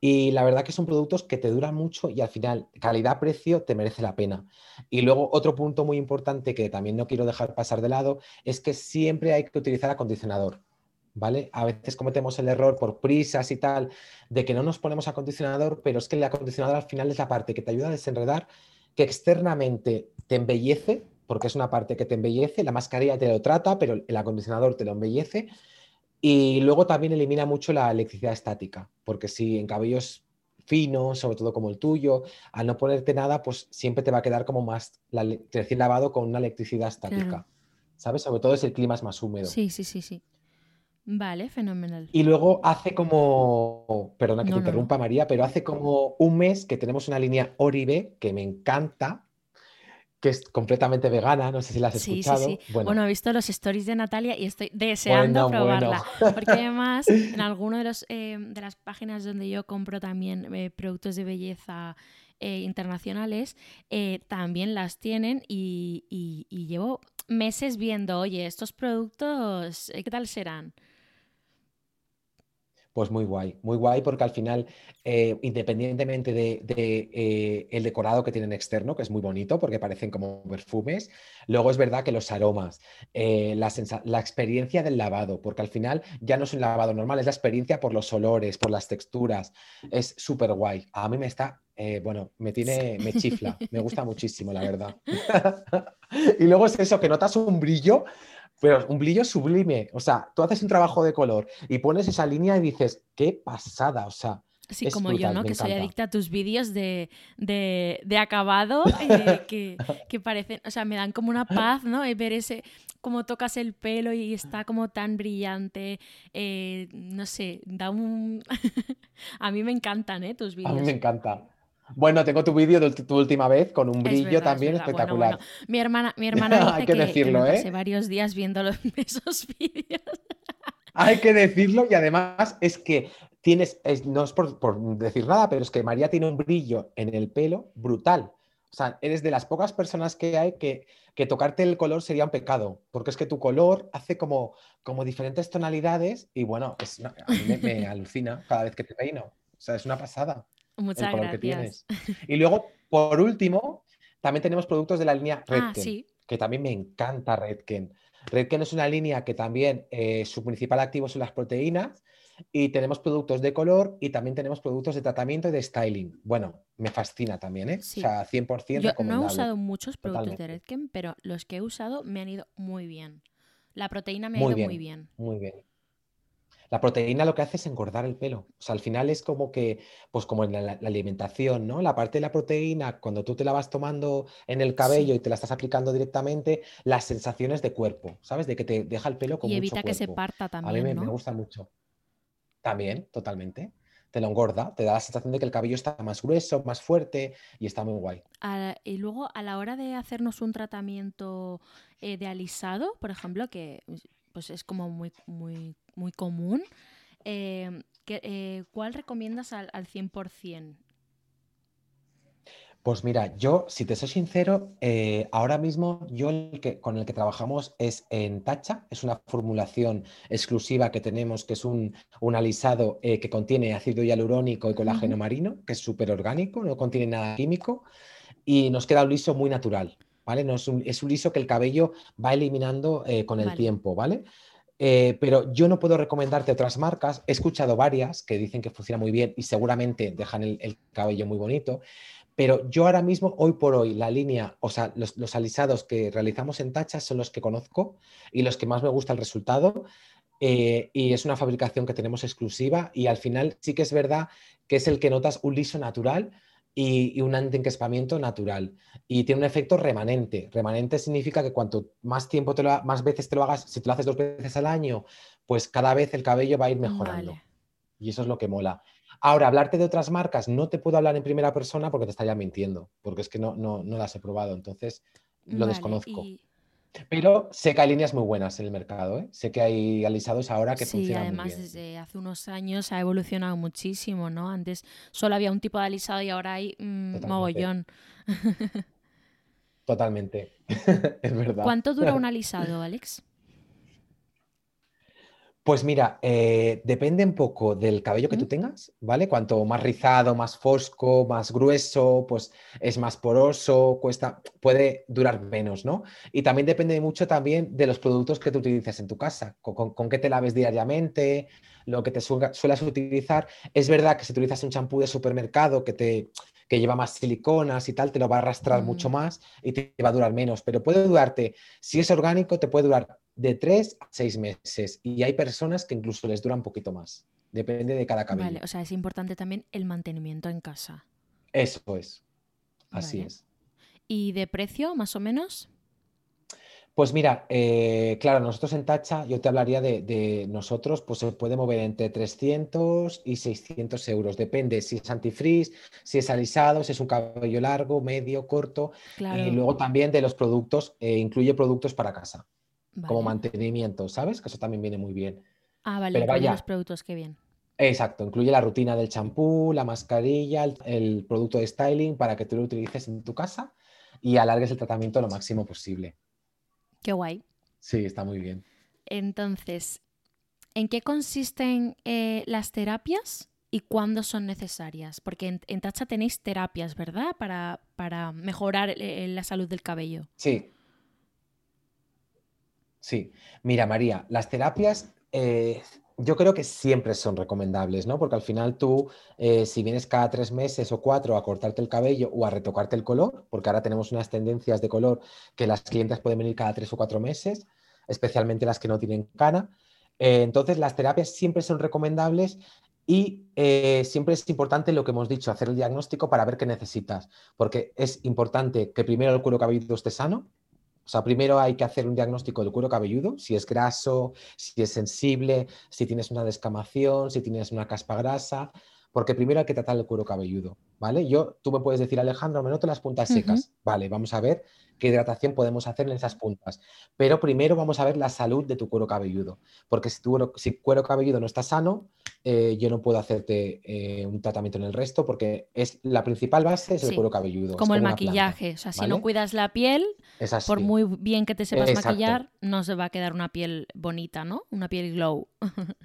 [SPEAKER 2] Y la verdad que son productos que te duran mucho y al final calidad-precio te merece la pena. Y luego otro punto muy importante que también no quiero dejar pasar de lado es que siempre hay que utilizar acondicionador. ¿vale? A veces cometemos el error por prisas y tal, de que no nos ponemos acondicionador, pero es que el acondicionador al final es la parte que te ayuda a desenredar, que externamente te embellece, porque es una parte que te embellece, la mascarilla te lo trata, pero el acondicionador te lo embellece, y luego también elimina mucho la electricidad estática, porque si en cabellos finos, sobre todo como el tuyo, al no ponerte nada, pues siempre te va a quedar como más recién lavado con una electricidad estática. ¿Sabes? Sobre todo si el clima es más húmedo.
[SPEAKER 1] Sí, sí, sí, sí. Vale, fenomenal.
[SPEAKER 2] Y luego hace como, perdona que te interrumpa María, pero hace como un mes que tenemos una línea Oribe que me encanta, que es completamente vegana, no sé si la has escuchado.
[SPEAKER 1] Sí, sí. Bueno. he visto los stories de Natalia y estoy deseando probarla. Porque además, en alguna de, los, eh, de las páginas donde yo compro también eh, productos de belleza eh, internacionales, también las tienen y, y llevo meses viendo, oye, estos productos, ¿qué tal serán?
[SPEAKER 2] Pues muy guay, muy guay porque al final, eh, independientemente de, eh, el decorado que tienen externo, que es muy bonito porque parecen como perfumes, luego es verdad que los aromas, eh, la, la, experiencia del lavado, porque al final ya no es un lavado normal, es la experiencia por los olores, por las texturas, es súper guay. A mí me está, bueno, me tiene, me chifla, me gusta muchísimo, la verdad. y luego es eso, que notas un brillo pero un brillo sublime. O sea, tú haces un trabajo de color y pones esa línea y dices, qué pasada. O sea,
[SPEAKER 1] Así como yo, ¿no? Que soy adicta a tus vídeos de, de, acabado eh, que, que, parecen, o sea, me dan como una paz, ¿no? ver ese, cómo tocas el pelo y está como tan brillante, eh, no sé, da un... a mí me encantan, ¿eh? Tus vídeos.
[SPEAKER 2] A mí me encanta. Bueno, tengo tu vídeo de tu última vez con un brillo también espectacular.
[SPEAKER 1] Mi hermana, mi hermana Hay que, decirlo, ¿eh? varios días viendo esos vídeos.
[SPEAKER 2] Hay que decirlo y además es que tienes, no es por, decir nada, pero es que María tiene un brillo en el pelo brutal. O sea, eres de las pocas personas que hay que, que tocarte el color sería un pecado, porque es que tu color hace como, como diferentes tonalidades y bueno, a mí me alucina cada vez que te peino. O sea, es una pasada.
[SPEAKER 1] Muchas gracias.
[SPEAKER 2] Y luego, por último, también tenemos productos de la línea ah, Redken, que también me encanta Redken. Redken es una línea que también eh, su principal activo son las proteínas y tenemos productos de color y también tenemos productos de tratamiento y de styling. Bueno, me fascina también, ¿eh? O sea, 100%
[SPEAKER 1] Yo no he usado muchos productos de Redken, pero los que he usado me han ido muy bien. La proteína me ha ido muy bien.
[SPEAKER 2] Muy bien. La proteína lo que hace es engordar el pelo. O sea, al final es como que, pues como en la, alimentación, ¿no? La parte de la proteína, cuando tú te la vas tomando en el cabello y te la estás aplicando directamente, las sensaciones de cuerpo, ¿sabes? De que te deja el pelo como
[SPEAKER 1] Y evita que se parta también.
[SPEAKER 2] A mí me, gusta mucho. También, totalmente te lo engorda, te da la sensación de que el cabello está más grueso, más fuerte y está muy guay.
[SPEAKER 1] y luego a la hora de hacernos un tratamiento eh, de alisado, por ejemplo, que pues es como muy, muy, muy común. Eh, eh, ¿Cuál recomiendas al, al 100%?
[SPEAKER 2] Pues mira, yo, si te soy sincero, eh, ahora mismo yo el que, con el que trabajamos es en Tacha, es una formulación exclusiva que tenemos, que es un, alisado que contiene ácido hialurónico y colágeno marino, que es súper orgánico, no contiene nada químico y nos queda un liso muy natural. ¿Vale? No es, un, es un liso que el cabello va eliminando eh, con el tiempo, ¿vale? Eh, pero yo no puedo recomendarte otras marcas. He escuchado varias que dicen que funciona muy bien y seguramente dejan el, cabello muy bonito. Pero yo ahora mismo, hoy por hoy, la línea, o sea, los, alisados que realizamos en tachas son los que conozco y los que más me gusta el resultado. Eh, y es una fabricación que tenemos exclusiva y al final sí que es verdad que es el que notas un liso natural y, un anti-encrespamiento natural. Y tiene un efecto remanente. Remanente significa que cuanto más tiempo, te lo, más veces te lo hagas, si te lo haces dos veces al año, pues cada vez el cabello va a ir mejorando. Y eso es lo que mola. Ahora, hablarte de otras marcas, no te puedo hablar en primera persona porque te estaría mintiendo, porque es que no, no, no las he probado, entonces lo desconozco. Pero sé que hay líneas muy buenas en el mercado, ¿eh? Sé que hay alisados ahora que funcionan
[SPEAKER 1] muy
[SPEAKER 2] bien.
[SPEAKER 1] desde hace unos años ha evolucionado muchísimo, ¿no? Antes solo había un tipo de alisado y ahora hay mm, mogollón.
[SPEAKER 2] Totalmente, es verdad.
[SPEAKER 1] ¿Cuánto dura un alisado, Alex?
[SPEAKER 2] Pues mira, eh, depende un poco del cabello que tú tengas, ¿vale? Cuanto más rizado, más fosco, más grueso, pues es más poroso, cuesta, puede durar menos, ¿no? Y también depende mucho también de los productos que tú utilices en tu casa, con, qué te laves diariamente, lo que te suelas utilizar. Es verdad que si utilizas un champú de supermercado que te que lleva más siliconas y tal, te lo va a arrastrar mucho más y te va a durar menos, pero puede durarte, si es orgánico, te puede durar de tres a seis meses y hay personas que incluso les dura un poquito más. Depende de cada cabello.
[SPEAKER 1] Vale, o sea, es importante también el mantenimiento en casa.
[SPEAKER 2] Eso es. Así es.
[SPEAKER 1] ¿Y de precio, más o menos?
[SPEAKER 2] Pues mira, eh, claro, nosotros en Tacha, yo te hablaría de, nosotros, pues se puede mover entre 300 y 600 euros. Depende si es antifreeze, si es alisado, si es un cabello largo, medio, corto. Y luego también de los productos, eh, incluye productos para casa como mantenimiento, ¿sabes? Que eso también viene muy bien.
[SPEAKER 1] Ah, vale, Pero vaya, los productos que bien.
[SPEAKER 2] Exacto, incluye la rutina del champú, la mascarilla, el, producto de styling para que tú lo utilices en tu casa y alargues el tratamiento lo máximo posible.
[SPEAKER 1] Qué guay.
[SPEAKER 2] Sí, está muy bien.
[SPEAKER 1] Entonces, ¿en qué consisten eh, las terapias y cuándo son necesarias? Porque en, Tacha tenéis terapias, ¿verdad? Para, para mejorar eh, la salud del cabello.
[SPEAKER 2] Sí, Sí, mira María, las terapias eh, yo creo que siempre son recomendables, ¿no? Porque al final tú, eh, si vienes cada tres meses o cuatro a cortarte el cabello o a retocarte el color, porque ahora tenemos unas tendencias de color que las clientes pueden venir cada tres o cuatro meses, especialmente las que no tienen cana. Eh, entonces, las terapias siempre son recomendables y siempre es importante lo que hemos dicho, hacer el diagnóstico para ver qué necesitas, porque es importante que primero el cuero cabelludo esté sano, o sea, primero hay que hacer un diagnóstico del cuero cabelludo, si es graso, si es sensible, si tienes una descamación, si tienes una caspa grasa, porque primero hay que tratar el cuero cabelludo, ¿vale? Yo, tú me puedes decir, Alejandro, me noto las puntas secas. Vale, vamos a ver qué hidratación podemos hacer en esas puntas. Pero primero vamos a ver la salud de tu cuero cabelludo, porque si tu si cuero cabelludo no está sano, eh, yo no puedo hacerte eh, un tratamiento en el resto, porque es la principal base es el cuero cabelludo.
[SPEAKER 1] Como, el maquillaje, o sea, si no cuidas la piel, por muy bien que te sepas maquillar, no se va a quedar una piel bonita, ¿no? Una piel glow.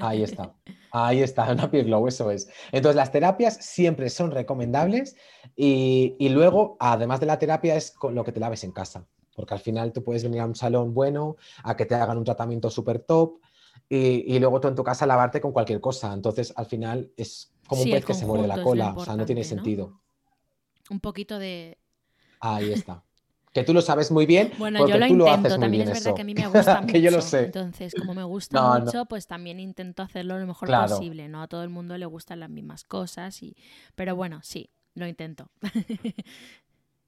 [SPEAKER 2] Ahí está, ahí está, una piel glow, eso es. Entonces, las terapias siempre son recomendables y, luego, además de la terapia, es con lo que te laves en casa, porque al final tú puedes venir a un salón bueno, a que te hagan un tratamiento súper top y, luego tú en tu casa lavarte con cualquier cosa. Entonces, al final es como un pez que se muerde la cola, o sea, no tiene sentido.
[SPEAKER 1] Un poquito de...
[SPEAKER 2] Ahí está. Que tú lo sabes muy bien.
[SPEAKER 1] Bueno,
[SPEAKER 2] porque
[SPEAKER 1] yo lo
[SPEAKER 2] tú
[SPEAKER 1] intento.
[SPEAKER 2] lo haces
[SPEAKER 1] también
[SPEAKER 2] muy
[SPEAKER 1] es verdad que a mí me gusta mucho.
[SPEAKER 2] que yo lo sé.
[SPEAKER 1] Entonces, como me gusta mucho, pues también intento hacerlo lo mejor posible. No a todo el mundo le gustan las mismas cosas. Y... Pero bueno, sí, lo intento.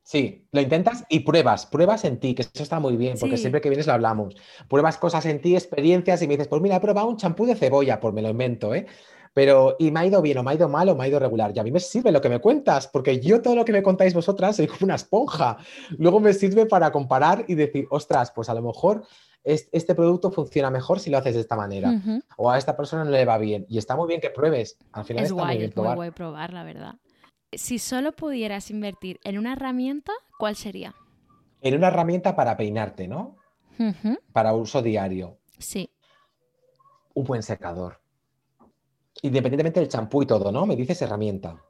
[SPEAKER 2] Sí, lo intentas y pruebas, pruebas en ti, que eso está muy bien, porque siempre que vienes lo hablamos. Pruebas cosas en ti, experiencias y me dices, pues mira, he probado un champú de cebolla, pues me lo invento, ¿eh? Pero, y me ha ido bien, o me ha ido mal, o me ha ido regular. Y a mí me sirve lo que me cuentas, porque yo todo lo que me contáis vosotras soy como una esponja. Luego me sirve para comparar y decir, ostras, pues a lo mejor este producto funciona mejor si lo haces de esta manera. O a esta persona no le va bien. Y está muy bien que pruebes. Al final
[SPEAKER 1] es
[SPEAKER 2] está
[SPEAKER 1] guay,
[SPEAKER 2] muy bien
[SPEAKER 1] es muy guay probar, la verdad. Si solo pudieras invertir en una herramienta, ¿cuál sería?
[SPEAKER 2] En una herramienta para peinarte, ¿no? Para uso diario.
[SPEAKER 1] Sí.
[SPEAKER 2] Un buen secador independientemente del champú y todo, ¿no? Me dices herramienta.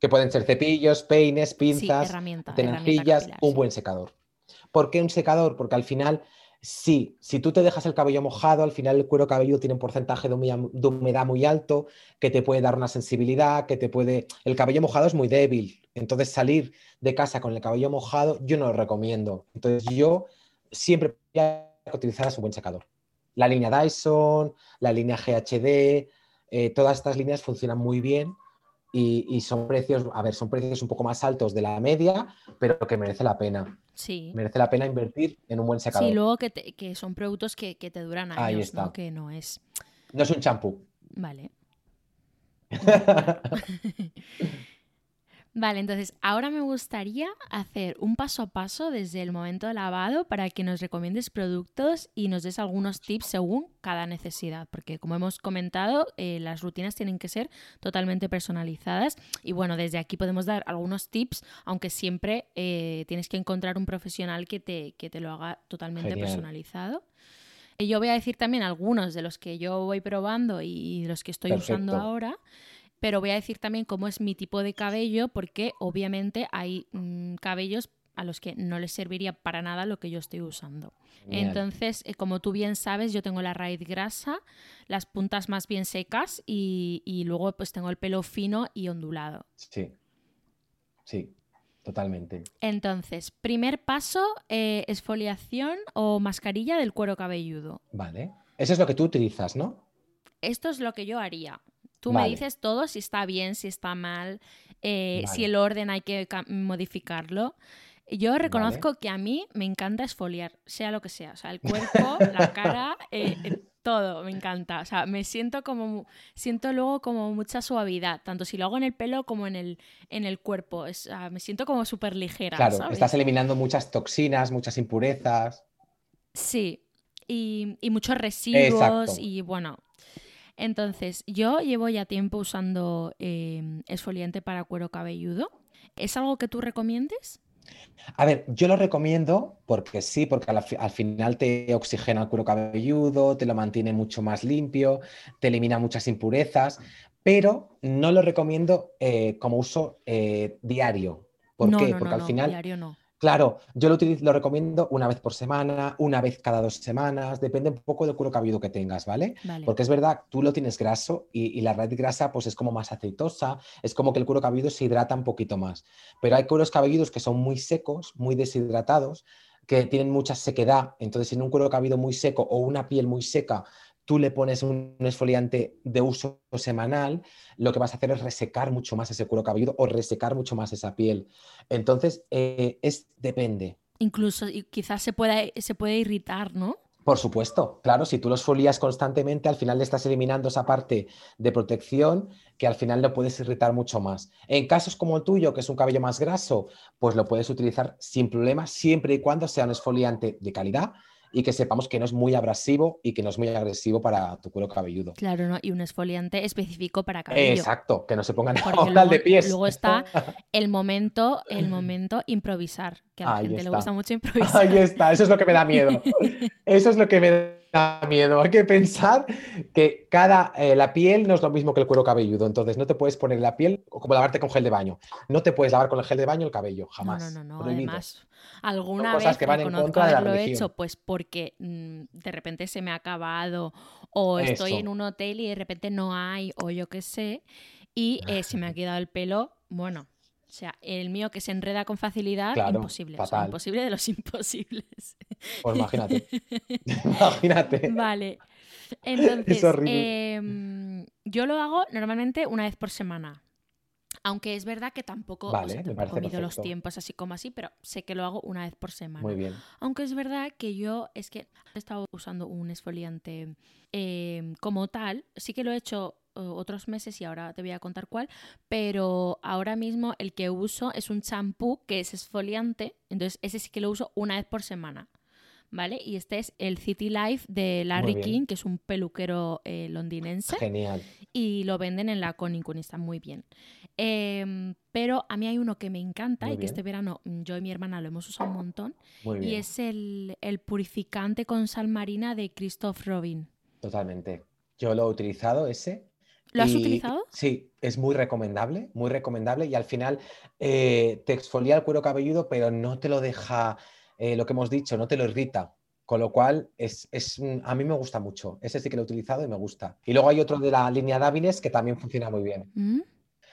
[SPEAKER 2] Que pueden ser cepillos, peines, pinzas, tenacillas, un buen secador. ¿Por qué un secador? Porque al final, sí, si tú te dejas el cabello mojado, al final el cuero cabelludo tiene un porcentaje de humedad muy alto que te puede dar una sensibilidad, que te puede... El cabello mojado es muy débil, entonces salir de casa con el cabello mojado yo no lo recomiendo. Entonces yo siempre que utilizaras un buen secador. La línea Dyson, la línea GHD, eh, todas estas líneas funcionan muy bien y, son precios, a ver, son precios un poco más altos de la media, pero que merece la pena.
[SPEAKER 1] Sí.
[SPEAKER 2] Merece la pena invertir en un buen secador.
[SPEAKER 1] Sí, luego que, son productos que, te duran años, Ahí está. Que no es...
[SPEAKER 2] No es un champú.
[SPEAKER 1] Vale. Vale, entonces ahora me gustaría hacer un paso a paso desde el momento de lavado para que nos recomiendes productos y nos des algunos tips según cada necesidad, porque como hemos comentado, eh, las rutinas tienen que ser totalmente personalizadas y bueno, desde aquí podemos dar algunos tips, aunque siempre eh, tienes que encontrar un profesional que te, que te lo haga totalmente personalizado. Y yo voy a decir también algunos de los que yo voy probando y los que estoy usando ahora, pero voy a decir también cómo es mi tipo de cabello, porque obviamente hay mm, cabellos a los que no les serviría para nada lo que yo estoy usando.
[SPEAKER 2] Genial.
[SPEAKER 1] Entonces, eh, como tú bien sabes, yo tengo la raíz grasa, las puntas más bien secas y, y luego pues tengo el pelo fino y ondulado.
[SPEAKER 2] Sí, sí, totalmente.
[SPEAKER 1] Entonces, primer paso, eh, esfoliación o mascarilla del cuero cabelludo.
[SPEAKER 2] Vale. Eso es lo que tú utilizas, ¿no?
[SPEAKER 1] Esto es lo que yo haría. Tú me dices todo, si está bien, si está mal, eh, si el orden hay que ca- modificarlo. Yo reconozco que a mí me encanta esfoliar, sea lo que sea. O sea, el cuerpo, la cara, eh, eh, todo, me encanta. O sea, me siento como, siento luego como mucha suavidad, tanto si lo hago en el pelo como en el, en el cuerpo. Es, me siento como súper ligera,
[SPEAKER 2] Claro,
[SPEAKER 1] ¿sabes?
[SPEAKER 2] estás eliminando muchas toxinas, muchas impurezas.
[SPEAKER 1] Sí, y, y muchos residuos
[SPEAKER 2] Exacto.
[SPEAKER 1] y bueno. Entonces, yo llevo ya tiempo usando eh, esfoliante para cuero cabelludo. ¿Es algo que tú recomiendes?
[SPEAKER 2] A ver, yo lo recomiendo porque sí, porque al, fi- al final te oxigena el cuero cabelludo, te lo mantiene mucho más limpio, te elimina muchas impurezas, pero no lo recomiendo eh, como uso eh, diario. ¿Por
[SPEAKER 1] no,
[SPEAKER 2] qué?
[SPEAKER 1] no,
[SPEAKER 2] Porque
[SPEAKER 1] no,
[SPEAKER 2] al
[SPEAKER 1] no,
[SPEAKER 2] final,
[SPEAKER 1] diario no.
[SPEAKER 2] Claro, yo lo, utilizo, lo recomiendo una vez por semana, una vez cada dos semanas, depende un poco del cuero cabelludo que tengas, ¿vale?
[SPEAKER 1] Vale.
[SPEAKER 2] Porque es verdad, tú lo tienes graso y, y la raíz grasa pues es como más aceitosa, es como que el cuero cabelludo se hidrata un poquito más. Pero hay cueros cabelludos que son muy secos, muy deshidratados, que tienen mucha sequedad. Entonces, en un cuero cabelludo muy seco o una piel muy seca, tú le pones un, esfoliante de uso semanal, lo que vas a hacer es resecar mucho más ese cuero cabelludo o resecar mucho más esa piel. Entonces, eh, es depende.
[SPEAKER 1] Incluso y quizás se pueda, se puede irritar, ¿no?
[SPEAKER 2] Por supuesto, claro, si tú los folías constantemente, al final le estás eliminando esa parte de protección que al final lo puedes irritar mucho más. En casos como el tuyo, que es un cabello más graso, pues lo puedes utilizar sin problema, siempre y cuando sea un esfoliante de calidad y que sepamos que no es muy abrasivo y que no es muy agresivo para tu cuero cabelludo.
[SPEAKER 1] Claro, ¿no? Y un esfoliante específico para cabello.
[SPEAKER 2] Exacto, que no se pongan
[SPEAKER 1] luego,
[SPEAKER 2] de pies.
[SPEAKER 1] luego está el momento, el momento improvisar, que a la
[SPEAKER 2] Ahí
[SPEAKER 1] gente le gusta mucho improvisar.
[SPEAKER 2] Ahí está, eso es lo que me da miedo. Eso es lo que me da miedo. Hay que pensar que cada, eh, la piel no es lo mismo que el cuero cabelludo, entonces no te puedes poner la piel como lavarte con gel de baño. No te puedes lavar con el gel de baño el cabello,
[SPEAKER 1] No,
[SPEAKER 2] jamás.
[SPEAKER 1] no, no, no.
[SPEAKER 2] Prohibido.
[SPEAKER 1] Además, alguna
[SPEAKER 2] cosas
[SPEAKER 1] vez
[SPEAKER 2] que van en contra de la religión.
[SPEAKER 1] hecho, pues porque mm, de repente se me ha acabado, o estoy en un hotel y de repente no hay, o yo qué sé, y eh, se me ha quedado el pelo, bueno. O sea, el mío que se enreda con facilidad,
[SPEAKER 2] Claro,
[SPEAKER 1] imposible. o sea, imposible de los imposibles.
[SPEAKER 2] Pues imagínate. imagínate.
[SPEAKER 1] Vale. Entonces,
[SPEAKER 2] horrible.
[SPEAKER 1] em, yo lo hago normalmente una vez por semana. Aunque es verdad que tampoco, o
[SPEAKER 2] Vale,
[SPEAKER 1] sea,
[SPEAKER 2] me
[SPEAKER 1] tampoco
[SPEAKER 2] parece
[SPEAKER 1] mido los tiempos así como así, pero sé que lo hago una vez por semana.
[SPEAKER 2] Muy bien.
[SPEAKER 1] Aunque es verdad que yo es que he estado usando un esfoliante eh, como tal, sí que lo he hecho eh, otros meses y ahora te voy a contar cuál, pero ahora mismo el que uso es un champú que es esfoliante, entonces ese sí que lo uso una vez por semana. ¿Vale? Y este es el City Life de Larry. King, que es un peluquero eh, londinense
[SPEAKER 2] Genial.
[SPEAKER 1] y lo venden en la Conning, está muy bien. Em, pero a mí hay uno que me encanta
[SPEAKER 2] Muy
[SPEAKER 1] y que este verano mm, yo y mi hermana lo hemos usado un montón
[SPEAKER 2] Muy bien.
[SPEAKER 1] y es el, el purificante con sal marina de Christoph Robin.
[SPEAKER 2] Totalmente. Yo lo he utilizado ese.
[SPEAKER 1] ¿Lo has
[SPEAKER 2] y-
[SPEAKER 1] utilizado?
[SPEAKER 2] Sí, es muy recomendable, muy recomendable y al final eh, te exfolia el cuero cabelludo, pero no te lo deja, eh, lo que hemos dicho, no te lo irrita. Con lo cual, es, es a mí me gusta mucho. Ese sí que lo he utilizado y me gusta. Y luego hay otro de la línea Davines que también funciona muy bien.
[SPEAKER 1] ¿Mm?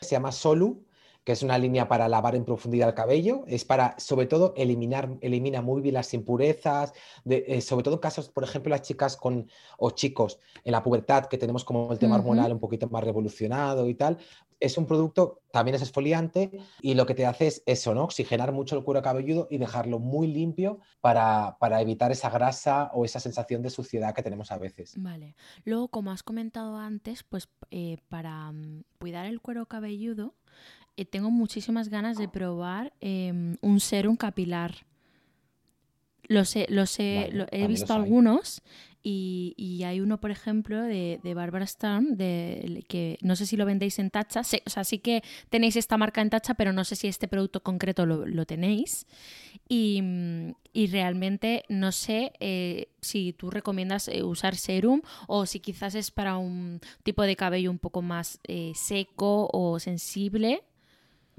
[SPEAKER 2] Se llama Solu, que es una línea para lavar en profundidad el cabello. Es para, sobre todo, eliminar, elimina muy bien las impurezas, de- eh, sobre todo en casos, por ejemplo, las chicas con, o chicos en la pubertad, que tenemos como el tema hormonal un poquito más revolucionado y tal. Es un producto, también es exfoliante y lo que te hace es eso, ¿no? Oxigenar mucho el cuero cabelludo y dejarlo muy limpio para, para evitar esa grasa o esa sensación de suciedad que tenemos a veces.
[SPEAKER 1] Vale. Luego, como has comentado antes, pues eh, para mm, cuidar el cuero cabelludo, eh, tengo muchísimas ganas de probar em, un serum capilar. He, he,
[SPEAKER 2] Vale,
[SPEAKER 1] lo- he
[SPEAKER 2] también
[SPEAKER 1] visto algunos y, y hay uno, por ejemplo, de, de Barbara Sturm, de, que no sé si lo vendéis en tacha. sé- o sea, sí que tenéis esta marca en tacha, pero no sé si este producto concreto lo, lo tenéis. Y, mm, y realmente no sé eh, si tú recomiendas eh, usar serum o si quizás es para un tipo de cabello un poco más eh, seco o sensible.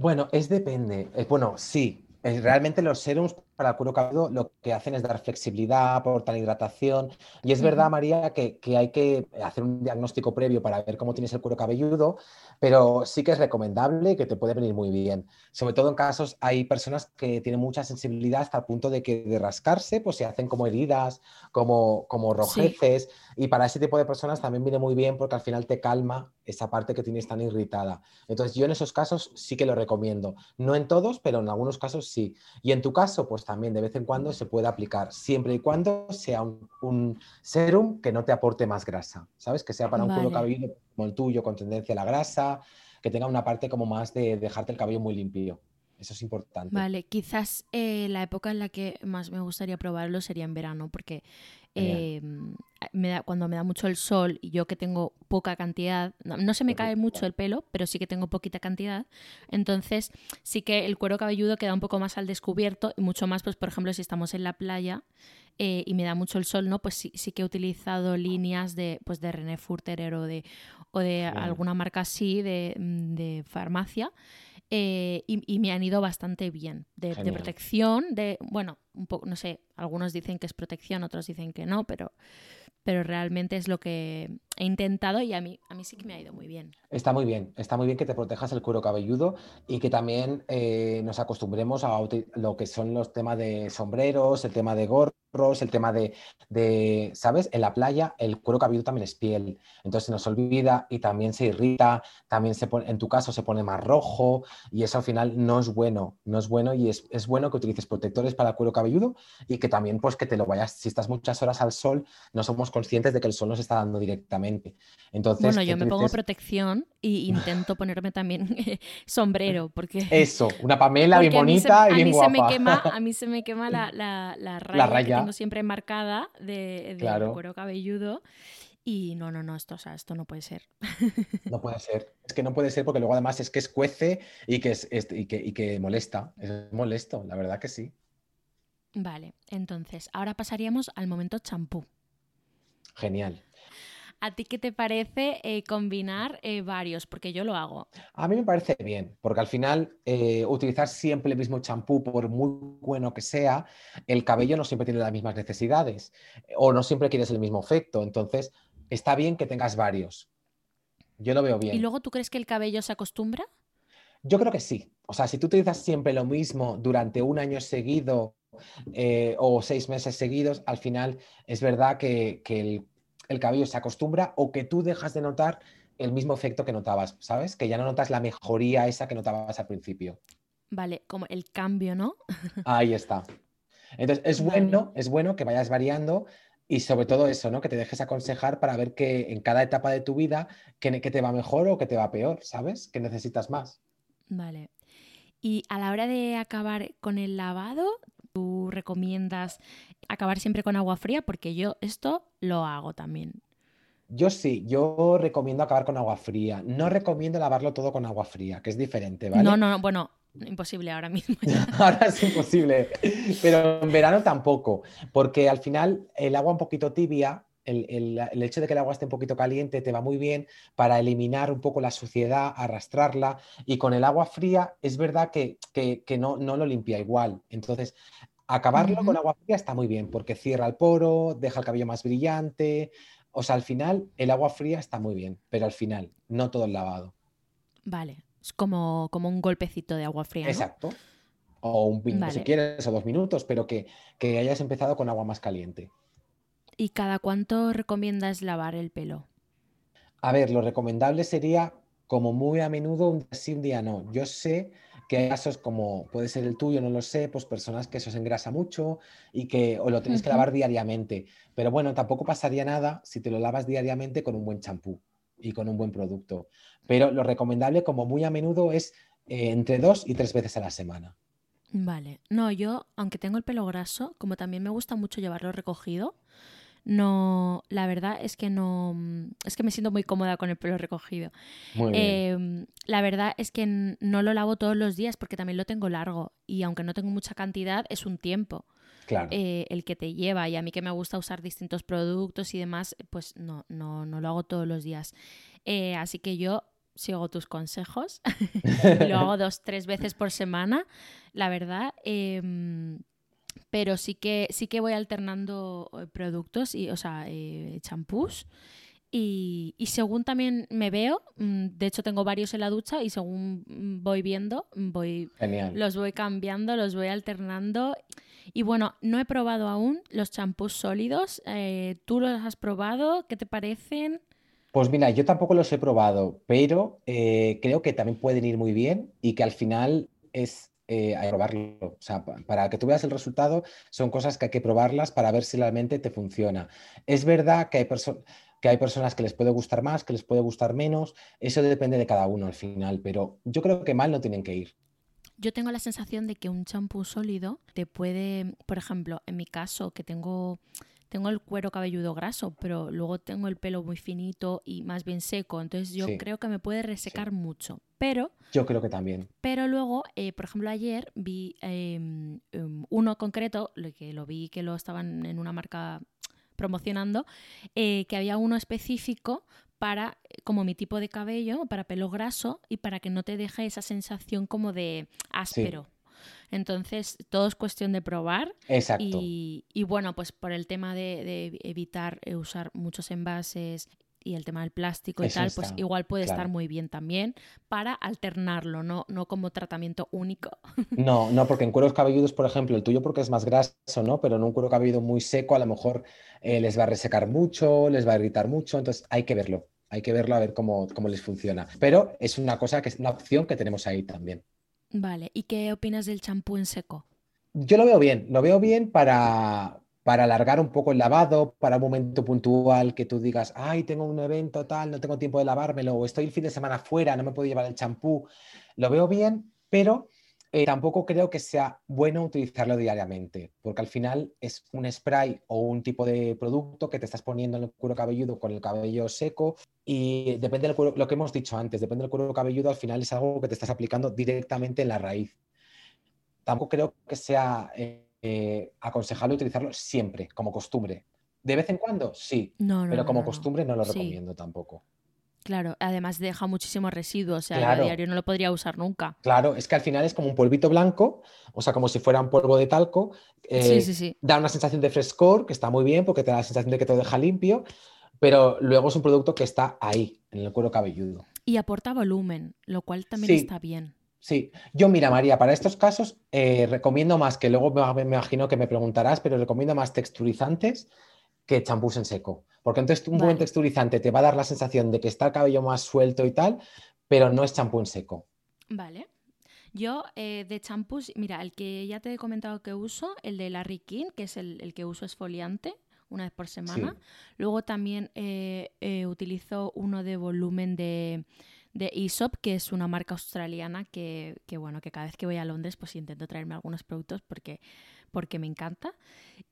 [SPEAKER 2] Bueno, es depende. Eh, bueno, sí. Realmente los serums para el cuero cabelludo lo que hacen es dar flexibilidad, aportar hidratación. Y es verdad, María, que, que hay que hacer un diagnóstico previo para ver cómo tienes el cuero cabelludo, pero sí que es recomendable y que te puede venir muy bien. Sobre todo en casos, hay personas que tienen mucha sensibilidad hasta el punto de que de rascarse, pues se hacen como heridas, como, como rojeces. Y para ese tipo de personas también viene muy bien porque al final te calma esa parte que tienes tan irritada. Entonces yo en esos casos sí que lo recomiendo. No en todos, pero en algunos casos sí. Y en tu caso, pues también de vez en cuando se puede aplicar, siempre y cuando sea un, un serum que no te aporte más grasa, ¿sabes? Que sea para un cuero cabelludo como el tuyo, con tendencia a la grasa, que tenga una parte como más de dejarte el cabello muy limpio. Eso es importante.
[SPEAKER 1] Vale, quizás eh, la época en la que más me gustaría probarlo sería en verano, porque eh, me da, cuando me da mucho el sol y yo que tengo poca cantidad, no, no se me cae mucho el pelo, pero sí que tengo poquita cantidad, entonces sí que el cuero cabelludo queda un poco más al descubierto y mucho más, pues por ejemplo, si estamos en la playa eh, y me da mucho el sol, ¿no? Pues sí, sí que he utilizado líneas de, pues de René Furterer o de, o de
[SPEAKER 2] Bueno.
[SPEAKER 1] alguna marca así de, de farmacia. eh, y, y me han ido bastante bien. De, de protección, de, bueno, un poco, no sé, algunos dicen que es protección, otros dicen que no, pero, pero realmente es lo que he intentado y a mí, a mí sí que me ha ido muy bien.
[SPEAKER 2] Está muy bien, está muy bien que te protejas el cuero cabelludo y que también eh, nos acostumbremos a lo que son los temas de sombreros, el tema de gorros, el tema de, de, ¿sabes? En la playa el cuero cabelludo también es piel, entonces se nos olvida y también se irrita, también se pone, en tu caso se pone más rojo y eso al final no es bueno, no es bueno y es, es bueno que utilices protectores para el cuero cabelludo y que también pues que te lo vayas, si estás muchas horas al sol, no somos conscientes de que el sol nos está dando directamente. Entonces,
[SPEAKER 1] Bueno,
[SPEAKER 2] que
[SPEAKER 1] yo me pongo protección y intento ponerme también sombrero, porque...
[SPEAKER 2] Eso, una Pamela bien
[SPEAKER 1] se-
[SPEAKER 2] bonita y bien guapa.
[SPEAKER 1] se me quema, a mí se me quema la, la- la raya, que
[SPEAKER 2] raya.
[SPEAKER 1] tengo siempre marcada de,
[SPEAKER 2] Claro.
[SPEAKER 1] cuero cabelludo. Y no, no, no, esto, o sea, esto no puede ser.
[SPEAKER 2] No puede ser. Es que no puede ser porque luego además es que escuece y que, es, es- y que, y que molesta. Es molesto, la verdad que sí.
[SPEAKER 1] Vale, entonces, ahora pasaríamos al momento champú.
[SPEAKER 2] Genial.
[SPEAKER 1] ¿A ti qué te parece eh, combinar eh, varios? Porque yo lo hago.
[SPEAKER 2] A mí me parece bien, porque al final eh, utilizar siempre el mismo champú, por muy bueno que sea, el cabello no siempre tiene las mismas necesidades o no siempre quieres el mismo efecto. Entonces, está bien que tengas varios. Yo lo veo bien.
[SPEAKER 1] ¿Y luego tú crees que el cabello se acostumbra?
[SPEAKER 2] Yo creo que sí. O sea, si tú utilizas siempre lo mismo durante un año seguido eh, o seis meses seguidos, al final es verdad que, que el, el cabello se acostumbra o que tú dejas de notar el mismo efecto que notabas, ¿sabes? Que ya no notas la mejoría esa que notabas al principio.
[SPEAKER 1] Vale, como el cambio, ¿no?
[SPEAKER 2] Ahí está. Entonces, es
[SPEAKER 1] Vale.
[SPEAKER 2] bueno, es bueno que vayas variando y sobre todo eso, ¿no? Que te dejes aconsejar para ver que en cada etapa de tu vida, que, que te va mejor o que te va peor, ¿sabes? Que necesitas más.
[SPEAKER 1] Vale. Y a la hora de acabar con el lavado, ¿tú recomiendas acabar siempre con agua fría? Porque yo esto lo hago también.
[SPEAKER 2] Yo sí, yo recomiendo acabar con agua fría. No recomiendo lavarlo todo con agua fría, que es diferente, ¿vale?
[SPEAKER 1] No, no, no, bueno, imposible ahora mismo.
[SPEAKER 2] Ahora es imposible, pero en verano tampoco, porque al final el agua un poquito tibia, el, el- el hecho de que el agua esté un poquito caliente te va muy bien para eliminar un poco la suciedad, arrastrarla, y con el agua fría es verdad que, que- que no, no lo limpia igual. Entonces, acabarlo con agua fría está muy bien, porque cierra el poro, deja el cabello más brillante. O sea, al final el agua fría está muy bien, pero al final, no todo el lavado.
[SPEAKER 1] Vale, es como, como un golpecito de agua fría, ¿no?
[SPEAKER 2] Exacto. O un minuto si
[SPEAKER 1] Vale.
[SPEAKER 2] quieres, o dos minutos, pero que, que hayas empezado con agua más caliente.
[SPEAKER 1] ¿Y cada cuánto recomiendas lavar el pelo?
[SPEAKER 2] A ver, lo recomendable sería como muy a menudo, un día sí, un día no. Yo sé que hay casos como puede ser el tuyo, no lo sé, pues personas que eso se engrasa mucho y que o lo tenéis que lavar diariamente. Pero bueno, tampoco pasaría nada si te lo lavas diariamente con un buen champú y con un buen producto. Pero lo recomendable como muy a menudo es eh, entre dos y tres veces a la semana.
[SPEAKER 1] Vale. No, yo, aunque tengo el pelo graso, como también me gusta mucho llevarlo recogido, no, la verdad es que no, es que me siento muy cómoda con el pelo recogido.
[SPEAKER 2] Muy
[SPEAKER 1] Eh, la verdad es que no lo lavo todos los días porque también lo tengo largo y aunque no tengo mucha cantidad, es un tiempo
[SPEAKER 2] Claro.
[SPEAKER 1] eh, el que te lleva y a mí que me gusta usar distintos productos y demás, pues no, no, no lo hago todos los días. Eh, así que yo sigo tus consejos, lo hago dos, tres veces por semana, la verdad. em, pero sí que, sí que voy alternando eh, productos, y, o sea, eh, champús. Y, y según también me veo, mm, de hecho tengo varios en la ducha y según mm, voy viendo, mm, voy,
[SPEAKER 2] Genial.
[SPEAKER 1] los voy cambiando, los voy alternando. Y bueno, no he probado aún los champús sólidos. Eh, ¿Tú los has probado? ¿Qué te parecen?
[SPEAKER 2] Pues mira, yo tampoco los he probado, pero eh, creo que también pueden ir muy bien y que al final es eh, hay que probarlo. O sea, pa- para que tú veas el resultado, son cosas que hay que probarlas para ver si realmente te funciona. Es verdad que hay, perso- que hay personas que les puede gustar más, que les puede gustar menos, eso depende de cada uno al final, pero yo creo que mal no tienen que ir.
[SPEAKER 1] Yo tengo la sensación de que un champú sólido te puede, por ejemplo, en mi caso, que tengo, tengo el cuero cabelludo graso, pero luego tengo el pelo muy finito y más bien seco, entonces yo
[SPEAKER 2] Sí.
[SPEAKER 1] creo que me puede resecar mucho. Pero,
[SPEAKER 2] Yo creo que también.
[SPEAKER 1] pero luego, eh, por ejemplo, ayer vi eh, uno concreto, lo que lo vi que lo estaban en una marca promocionando, eh, que había uno específico para, como mi tipo de cabello, para pelo graso y para que no te deje esa sensación como de áspero. Entonces, todo es cuestión de probar.
[SPEAKER 2] Exacto.
[SPEAKER 1] Y, y bueno, pues por el tema de, de evitar eh, usar muchos envases y el tema del plástico y
[SPEAKER 2] Eso
[SPEAKER 1] tal, pues igual puede estar muy bien también para alternarlo, no, no como tratamiento único.
[SPEAKER 2] No, no, porque en cueros cabelludos, por ejemplo, el tuyo porque es más graso, ¿no? Pero en un cuero cabelludo muy seco a lo mejor eh, les va a resecar mucho, les va a irritar mucho, entonces hay que verlo, hay que verlo a ver cómo, cómo les funciona. Pero es una cosa que es una opción que tenemos ahí también.
[SPEAKER 1] Vale, ¿y qué opinas del champú en seco?
[SPEAKER 2] Yo lo veo bien, lo veo bien para, para alargar un poco el lavado, para un momento puntual que tú digas, ay, tengo un evento tal, no tengo tiempo de lavármelo, o estoy el fin de semana fuera, no me puedo llevar el champú. Lo veo bien, pero eh, tampoco creo que sea bueno utilizarlo diariamente, porque al final es un spray o un tipo de producto que te estás poniendo en el cuero cabelludo con el cabello seco y depende del cuero, lo que hemos dicho antes, depende del cuero cabelludo, al final es algo que te estás aplicando directamente en la raíz tampoco creo que sea eh, eh, aconsejable utilizarlo siempre, como costumbre. ¿De vez en cuando? Sí,
[SPEAKER 1] No, no,
[SPEAKER 2] pero como
[SPEAKER 1] no.
[SPEAKER 2] costumbre no lo
[SPEAKER 1] Sí.
[SPEAKER 2] recomiendo tampoco.
[SPEAKER 1] Claro, además deja muchísimo residuo, o sea,
[SPEAKER 2] Claro.
[SPEAKER 1] a diario no lo podría usar nunca.
[SPEAKER 2] Claro, es que al final es como un polvito blanco, o sea, como si fuera un polvo de talco. eh,
[SPEAKER 1] sí, sí, sí.
[SPEAKER 2] Da una sensación de frescor, que está muy bien porque te da la sensación de que te deja limpio, pero luego es un producto que está ahí, en el cuero cabelludo.
[SPEAKER 1] Y aporta volumen, lo cual también
[SPEAKER 2] Sí.
[SPEAKER 1] está bien.
[SPEAKER 2] Sí, yo mira, María, para estos casos eh, recomiendo más, que luego me, me imagino que me preguntarás, pero recomiendo más texturizantes que champús en seco. Porque entonces un buen texturizante te va a dar la sensación de que está el cabello más suelto y tal, pero no es champú en seco.
[SPEAKER 1] Vale. Yo eh, de champús, mira, el que ya te he comentado que uso, el de Larry King, que es el, el que uso esfoliante una vez por semana. Luego también eh, eh, utilizo uno de volumen de, de Aesop, que es una marca australiana que, que, bueno, que cada vez que voy a Londres pues intento traerme algunos productos porque, porque me encanta.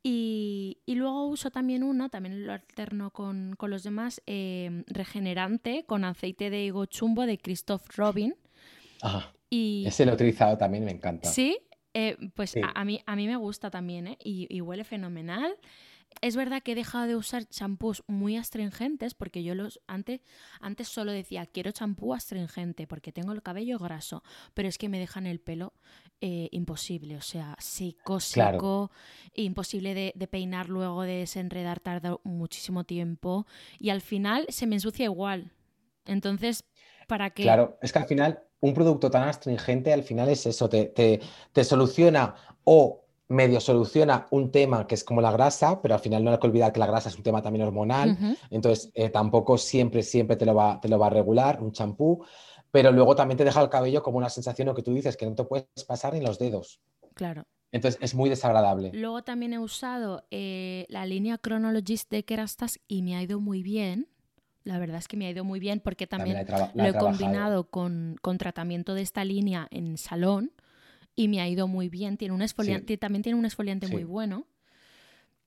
[SPEAKER 1] Y, y luego uso también uno, también lo alterno con, con los demás, eh, regenerante con aceite de higo chumbo de Christoph Robin.
[SPEAKER 2] Ajá.
[SPEAKER 1] Y,
[SPEAKER 2] Ese lo he utilizado también, me encanta.
[SPEAKER 1] Sí, eh, pues
[SPEAKER 2] Sí.
[SPEAKER 1] A, a mí, a mí me gusta también, ¿eh? Y, y huele fenomenal. Es verdad que he dejado de usar champús muy astringentes porque yo los antes, antes solo decía quiero champú astringente porque tengo el cabello graso, pero es que me dejan el pelo eh, imposible, o sea,
[SPEAKER 2] Claro.
[SPEAKER 1] seco, imposible de, de peinar luego, de desenredar, tarda muchísimo tiempo y al final se me ensucia igual. Entonces, ¿para qué?
[SPEAKER 2] Claro, es que al final un producto tan astringente al final es eso, te, te- te soluciona o medio soluciona un tema que es como la grasa, pero al final no hay que olvidar que la grasa es un tema también hormonal, entonces eh, tampoco siempre, siempre te lo va, te lo va a regular un champú, pero luego también te deja el cabello como una sensación, lo que tú dices, que no te puedes pasar ni los dedos.
[SPEAKER 1] Claro.
[SPEAKER 2] Entonces es muy desagradable.
[SPEAKER 1] Luego también he usado eh, la línea Chronologist de Kerastase y me ha ido muy bien. La verdad es que me ha ido muy bien porque también,
[SPEAKER 2] he
[SPEAKER 1] lo
[SPEAKER 2] he trabajado.
[SPEAKER 1] combinado con, con tratamiento de esta línea en salón y me ha ido muy bien. Tiene un esfoliante, también tiene un esfoliante muy bueno.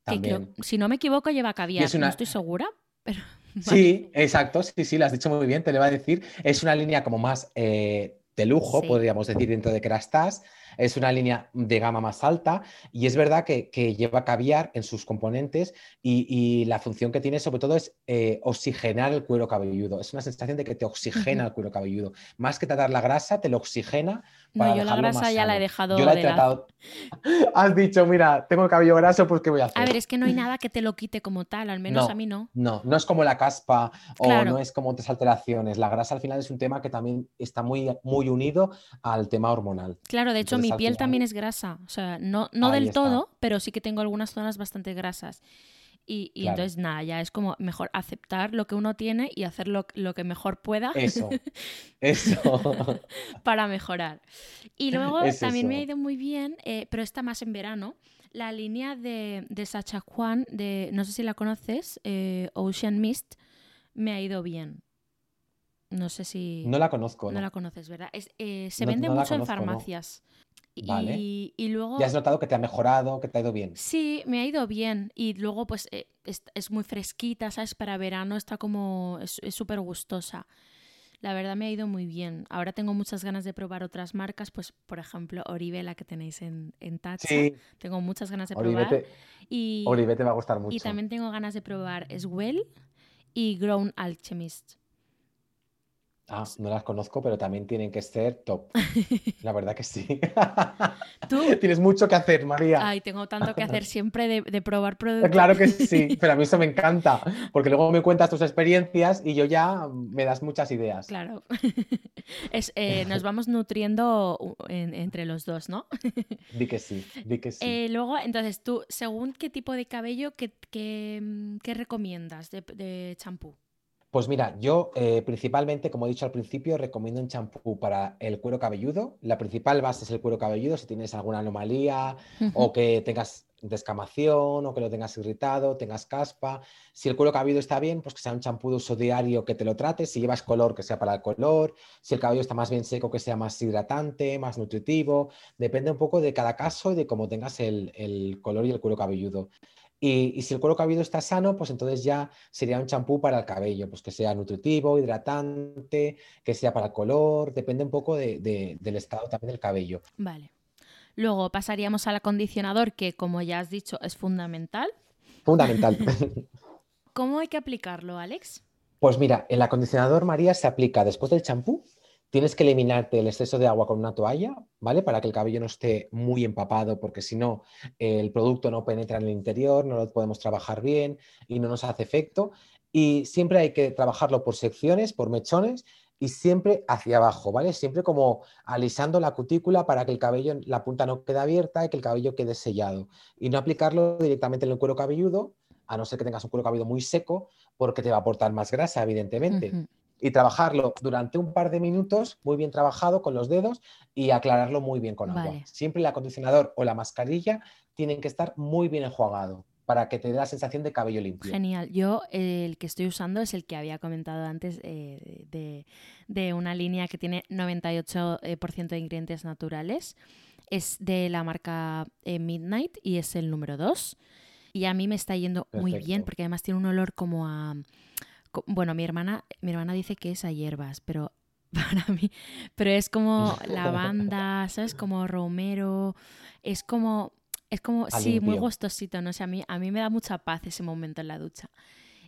[SPEAKER 1] Que creo, si no me equivoco, lleva caviar. No estoy segura, pero.
[SPEAKER 2] Sí, exacto. Sí, sí, lo has dicho muy bien. Te lo iba a decir. Es una línea como más eh, de lujo, podríamos decir, dentro de Kerastase es una línea de gama más alta y es verdad que, lleva caviar en sus componentes y, la función que tiene sobre todo es eh, oxigenar el cuero cabelludo. Es una sensación de que te oxigena el cuero cabelludo. Más que tratar la grasa, te lo oxigena.
[SPEAKER 1] No, yo la grasa ya la he dejado.
[SPEAKER 2] Yo la he tratado. Has dicho, mira, tengo el cabello graso, pues ¿qué voy a hacer?
[SPEAKER 1] A ver, es que no hay nada que te lo quite como tal, al menos a mí no.
[SPEAKER 2] No, no es como la caspa o no es como otras alteraciones. La grasa al final es un tema que también está muy, muy unido al tema hormonal.
[SPEAKER 1] Claro, de hecho, mi piel también es grasa. O sea, no, no del todo, pero sí que tengo algunas zonas bastante grasas. Y, entonces, nada, ya es como mejor aceptar lo que uno tiene y hacer lo, que mejor pueda.
[SPEAKER 2] Eso, eso.
[SPEAKER 1] para mejorar. Y luego también me ha ido muy bien, eh, pero está más en verano, la línea de, de Sacha Juan, de, no sé si la conoces, eh, Ocean Mist, me ha ido bien. No sé si...
[SPEAKER 2] No la conozco.
[SPEAKER 1] No, la conoces, ¿verdad? Eh, se vende mucho en farmacias.
[SPEAKER 2] Vale.
[SPEAKER 1] Y, luego...
[SPEAKER 2] ¿Ya has notado que te ha mejorado, que te ha ido bien?
[SPEAKER 1] Sí, me ha ido bien. Y luego, pues, eh, es, muy fresquita, ¿sabes? Para verano está como... es súper gustosa. La verdad me ha ido muy bien. Ahora tengo muchas ganas de probar otras marcas, pues, por ejemplo, Oribe, la que tenéis en, en Tacha. Sí. Tengo muchas ganas de probar.
[SPEAKER 2] y, Oribe te va a gustar mucho.
[SPEAKER 1] Y también tengo ganas de probar Swell y Grown Alchemist.
[SPEAKER 2] Ah, no las conozco, pero también tienen que ser top. La verdad que sí. ¿Tú? Tienes mucho que hacer, María.
[SPEAKER 1] Ay, tengo tanto que hacer siempre de, probar productos.
[SPEAKER 2] Claro que sí, pero a mí eso me encanta, porque luego me cuentas tus experiencias y yo ya me das muchas ideas.
[SPEAKER 1] Claro. Eh, nos vamos nutriendo entre los dos, ¿no?
[SPEAKER 2] Di que sí, di que sí.
[SPEAKER 1] Eh, luego, entonces, tú, según qué tipo de cabello, ¿qué, mm, recomiendas de champú?
[SPEAKER 2] Pues mira, yo eh, principalmente, como he dicho al principio, recomiendo un champú para el cuero cabelludo. La principal base es el cuero cabelludo, si tienes alguna anomalía o que tengas descamación o que lo tengas irritado, tengas caspa. Si el cuero cabelludo está bien, pues que sea un champú de uso diario que te lo trates. Si llevas color, que sea para el color. Si el cabello está más bien seco, que sea más hidratante, más nutritivo. Depende un poco de cada caso y de cómo tengas el, el color y el cuero cabelludo. Y, si el cuero cabelludo está sano, pues entonces ya sería un champú para el cabello, pues que sea nutritivo, hidratante, que sea para el color, depende un poco del estado también del cabello.
[SPEAKER 1] Vale. Luego pasaríamos al acondicionador, que como ya has dicho es fundamental.
[SPEAKER 2] Fundamental.
[SPEAKER 1] ¿Cómo hay que aplicarlo, Alex?
[SPEAKER 2] Pues mira, el acondicionador María se aplica después del champú Tienes que eliminarte el exceso de agua con una toalla, ¿vale? Para que el cabello no esté muy empapado, porque si no, el producto no penetra en el interior, no lo podemos trabajar bien y no nos hace efecto. Y siempre hay que trabajarlo por secciones, por mechones y siempre hacia abajo, ¿vale? Siempre como alisando la cutícula para que el cabello, la punta no quede abierta y que el cabello quede sellado. Y no aplicarlo directamente en el cuero cabelludo, a no ser que tengas un cuero cabelludo muy seco, porque te va a aportar más grasa, evidentemente y trabajarlo durante un par de minutos, muy bien trabajado con los dedos y aclararlo muy bien con agua. Siempre el acondicionador o la mascarilla tienen que estar muy bien enjuagado para que te dé la sensación de cabello limpio.
[SPEAKER 1] Genial. Yo el que estoy usando es el que había comentado antes eh, de, una línea que tiene 98% eh, de ingredientes naturales. Es de la marca eh, Midnight y es el número 2. Y a mí me está yendo muy bien porque además tiene un olor como a bueno, mi hermana, mi hermana dice que es a hierbas, pero para mí, pero es como lavanda, ¿sabes? Como romero, es como, es como, sí, muy gustosito, no sé, a mí, a mí me da mucha paz ese momento en la ducha.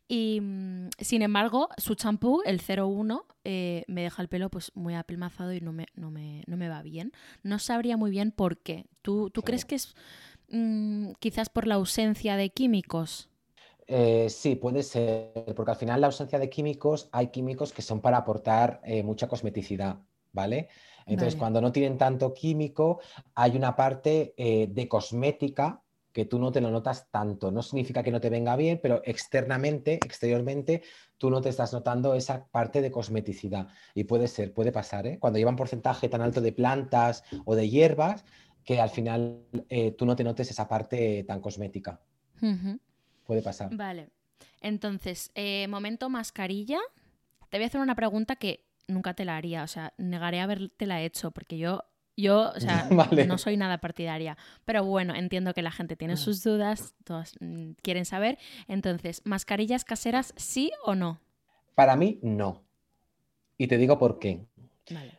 [SPEAKER 1] Y mm, sin embargo, su champú, el 01, eh, me deja el pelo pues muy apelmazado y no me, no me, no me va bien. No sabría muy bien por qué. ¿Tú, tú crees que es mm, quizás por la ausencia de químicos?
[SPEAKER 2] Eh, sí, puede ser, porque al final la ausencia de químicos, hay químicos que son para aportar eh, mucha cosmeticidad, ¿vale? Entonces, cuando no tienen tanto químico, hay una parte eh, de cosmética que tú no te lo notas tanto. No significa que no te venga bien, pero externamente, exteriormente, tú no te estás notando esa parte de cosmeticidad. Y puede ser, puede pasar, ¿eh? Cuando llevan porcentaje tan alto de plantas o de hierbas, que al final tú no te notes esa parte tan cosmética puede pasar.
[SPEAKER 1] Vale. Entonces, eh, momento mascarilla. Te voy a hacer una pregunta que nunca te la haría, o sea, negaré haberte la hecho, porque yo Yo, o sea, no soy nada partidaria. Pero bueno, entiendo que la gente tiene sus dudas, todas mm, quieren saber. Entonces, ¿mascarillas caseras sí o no?
[SPEAKER 2] Para mí, no. Y te digo por qué.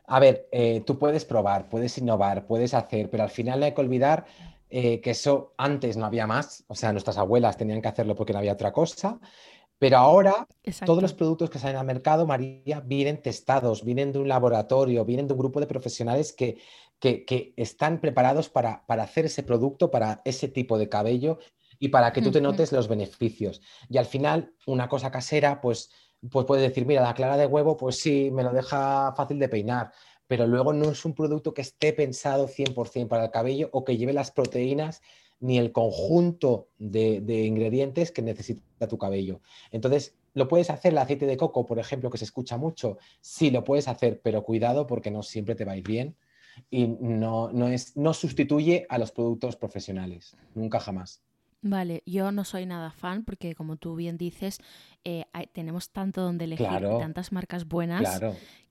[SPEAKER 2] A ver, eh, tú puedes probar, puedes innovar, puedes hacer, pero al final hay que olvidar eh, que eso antes no había más. O sea, nuestras abuelas tenían que hacerlo porque no había otra cosa. Pero ahora todos los productos que salen al mercado, María, vienen testados, vienen de un laboratorio, vienen de un grupo de profesionales que, que, están preparados para, hacer ese producto, para ese tipo de cabello y para que tú te notes los beneficios. Y al final, una cosa casera, pues, pues puedes decir, mira, la clara de huevo, pues sí, me lo deja fácil de peinar, pero luego no es un producto que esté pensado 100% para el cabello o que lleve las proteínas ni el conjunto de, ingredientes que necesita tu cabello. Entonces, ¿lo puedes hacer el aceite de coco, por ejemplo, que se escucha mucho? Sí, lo puedes hacer, pero cuidado porque no siempre te va a ir bien y no, no, es, no sustituye a los productos profesionales, nunca jamás.
[SPEAKER 1] Vale, yo no soy nada fan porque como tú bien dices, eh, tenemos tanto donde elegir, tantas marcas buenas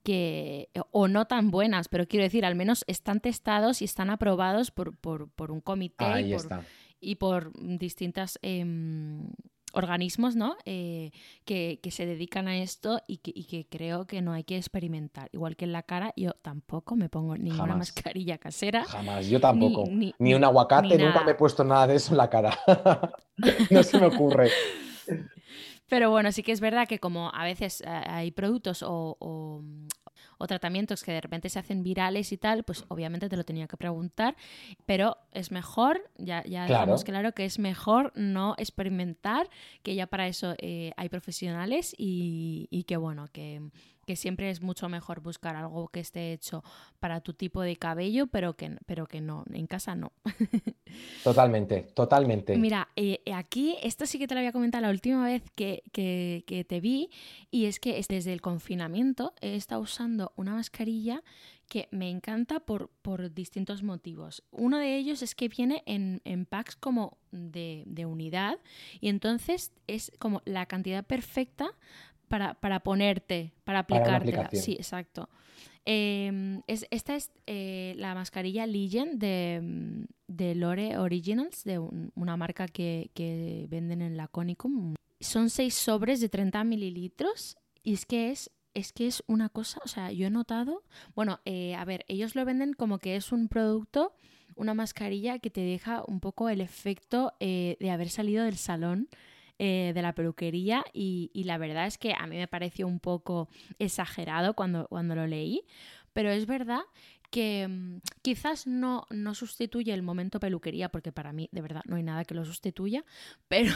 [SPEAKER 1] que, o no tan buenas, pero quiero decir, al menos están testados y están aprobados por, por, un comité y por, y por, distintas em, organismos ¿no? Eh, que, se dedican a esto y que, creo que no hay que experimentar. Igual que en la cara, yo tampoco me pongo ninguna mascarilla casera.
[SPEAKER 2] Jamás, yo tampoco. Ni, un aguacate, nunca me he puesto nada de eso en la cara. no se me ocurre.
[SPEAKER 1] Pero bueno, sí que es verdad que como a veces eh, hay productos o, o tratamientos que de repente se hacen virales y tal, pues obviamente te lo tenía que preguntar, pero es mejor, ya, ya claro. claro que es mejor no experimentar, que ya para eso eh, hay profesionales y, y que bueno, que que siempre es mucho mejor buscar algo que esté hecho para tu tipo de cabello, pero que, pero que no, en casa no.
[SPEAKER 2] Totalmente, totalmente.
[SPEAKER 1] Mira, eh, aquí, esto sí que te lo había comentado la última vez que, que, te vi, y es que desde el confinamiento he estado usando una mascarilla que me encanta por, por distintos motivos. Uno de ellos es que viene en, en packs como de, de, unidad y entonces es como la cantidad perfecta para, ponerte, para aplicártela. sí, exacto. Em, es, esta es eh, la mascarilla Legend de, de Lore Originals, de una marca que, que, venden en la Conicum. Son seis sobres de 30 mililitros y es que es, es que es una cosa, o sea, yo he notado, bueno, eh, a ver, ellos lo venden como que es un producto, una mascarilla que te deja un poco el efecto eh, de haber salido del salón eh, de la peluquería y, la verdad es que a mí me pareció un poco exagerado cuando, cuando lo leí, pero es verdad que mm, quizás no, no sustituye el momento peluquería, porque para mí de verdad no hay nada que lo sustituya, pero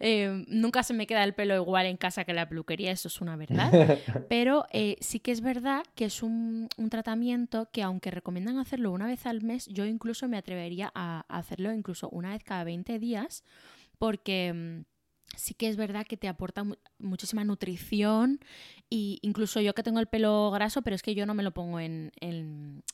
[SPEAKER 1] eh, nunca se me queda el pelo igual en casa que en la peluquería, eso es una verdad. Pero eh, sí que es verdad que es un, un, tratamiento que aunque recomiendan hacerlo una vez al mes, yo incluso me atrevería a hacerlo incluso una vez cada 20 días, porque mm, sí que es verdad que te aporta muchísima nutrición y incluso yo que tengo el pelo graso, pero es que yo no me lo pongo en,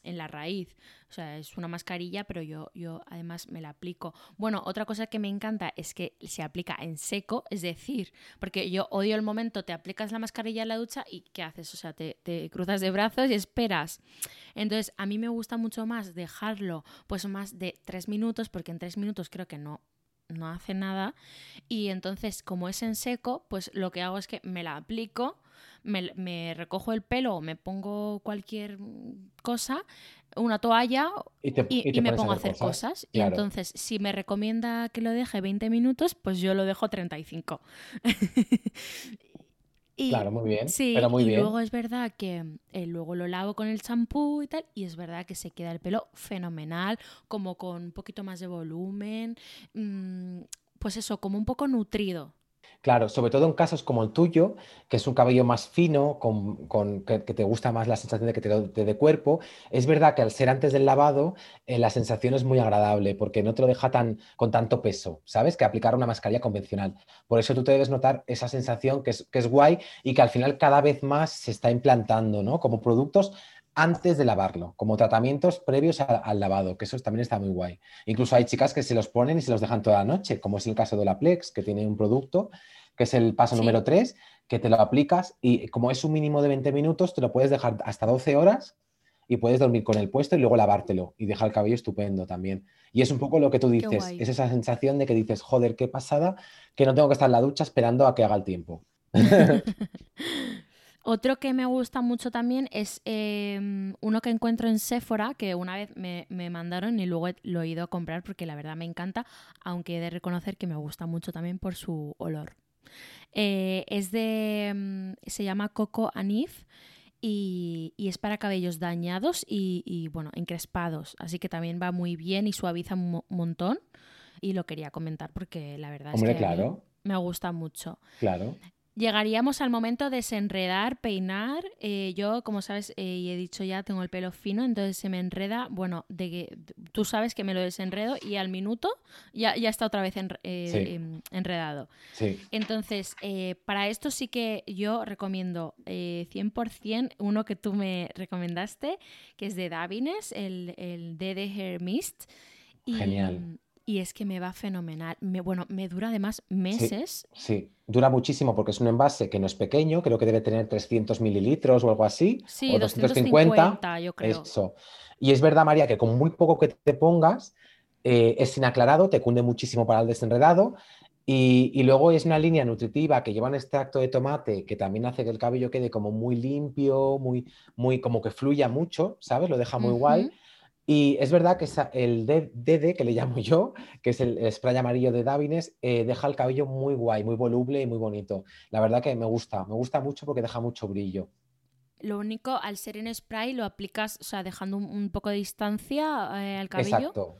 [SPEAKER 1] la raíz. O sea, es una mascarilla, pero yo, yo además me la aplico. Bueno, otra cosa que me encanta es que se aplica en seco, es decir, porque yo odio el momento, te aplicas la mascarilla en la ducha y ¿qué haces? O sea, te, te cruzas de brazos y esperas. Entonces, a mí me gusta mucho más dejarlo pues más de tres minutos, porque en tres minutos creo que no no hace nada. Y entonces, como es en seco, pues lo que hago es que me la aplico, me, recojo el pelo o me pongo cualquier cosa, una toalla y, me pongo a hacer cosas. Y entonces, si me recomienda que lo deje 20 minutos, pues yo lo dejo 35.
[SPEAKER 2] Claro, muy bien.
[SPEAKER 1] Sí,
[SPEAKER 2] pero muy
[SPEAKER 1] y luego es verdad que eh, luego lo lavo con el champú y tal, y es verdad que se queda el pelo fenomenal, como con un poquito más de volumen, mm, pues eso, como un poco nutrido.
[SPEAKER 2] Claro, sobre todo en casos como el tuyo, que es un cabello más fino, con, que, te gusta más la sensación de que te, dé cuerpo, es verdad que al ser antes del lavado, eh, la sensación es muy agradable porque no te lo deja tan, con tanto peso, ¿sabes? Que aplicar una mascarilla convencional. Por eso tú te debes notar esa sensación que es, que es guay y que al final cada vez más se está implantando, ¿no? Como productos antes de lavarlo, como tratamientos previos al lavado, que eso también está muy guay. Incluso hay chicas que se los ponen y se los dejan toda la noche, como es el caso de la Plex, que tiene un producto, que es el paso número 3, que te lo aplicas y como es un mínimo de 20 minutos, te lo puedes dejar hasta 12 horas y puedes dormir con el puesto y luego lavártelo y deja el cabello estupendo también. Y es un poco lo que tú dices, es esa sensación de que dices, joder, qué pasada, que no tengo que estar en la ducha esperando a que haga el tiempo.
[SPEAKER 1] Otro que me gusta mucho también es eh, uno que encuentro en Sephora, que una vez me, me mandaron y luego lo he ido a comprar porque la verdad me encanta, aunque he de reconocer que me gusta mucho también por su olor. Eh, es de. mm, se llama Coco Anif y, y es para cabellos dañados y, y, bueno, encrespados. Así que también va muy bien y suaviza un mo- montón. Y lo quería comentar porque la verdad
[SPEAKER 2] Hombre,
[SPEAKER 1] es que
[SPEAKER 2] claro.
[SPEAKER 1] me gusta mucho.
[SPEAKER 2] Claro.
[SPEAKER 1] Llegaríamos al momento de desenredar, peinar. Eh, yo, como sabes, eh, y he dicho ya, tengo el pelo fino, entonces se me enreda. Bueno, de que tú sabes que me lo desenredo y al minuto ya, ya está otra vez enre- eh,
[SPEAKER 2] Sí.
[SPEAKER 1] em, enredado.
[SPEAKER 2] Sí.
[SPEAKER 1] Entonces, para esto sí que yo recomiendo eh, 100% uno que tú me recomendaste, que es de Davines, el, el DD Hair Mist. Y,
[SPEAKER 2] Genial.
[SPEAKER 1] Y es que me va fenomenal. Me, bueno, me dura además meses.
[SPEAKER 2] Sí, dura muchísimo porque es un envase que no es pequeño, creo que debe tener 300 mililitros o algo así,
[SPEAKER 1] Sí,
[SPEAKER 2] o
[SPEAKER 1] 250, yo creo.
[SPEAKER 2] Eso. Y es verdad, María, que con muy poco que te pongas, eh, es sin aclarado, te cunde muchísimo para el desenredado. Y, y luego es una línea nutritiva que lleva un extracto de tomate que también hace que el cabello quede como muy limpio, muy, muy, como que fluya mucho, ¿sabes? Lo deja muy guay. Y es verdad que esa- el DD, que le llamo yo, que es el, el spray amarillo de Davines, eh, deja el cabello muy guay, muy voluble y muy bonito. La verdad que me gusta, me gusta mucho porque deja mucho brillo.
[SPEAKER 1] Lo único, al ser en spray, lo aplicas, o sea, dejando un, un poco de distancia eh, al cabello.
[SPEAKER 2] Exacto.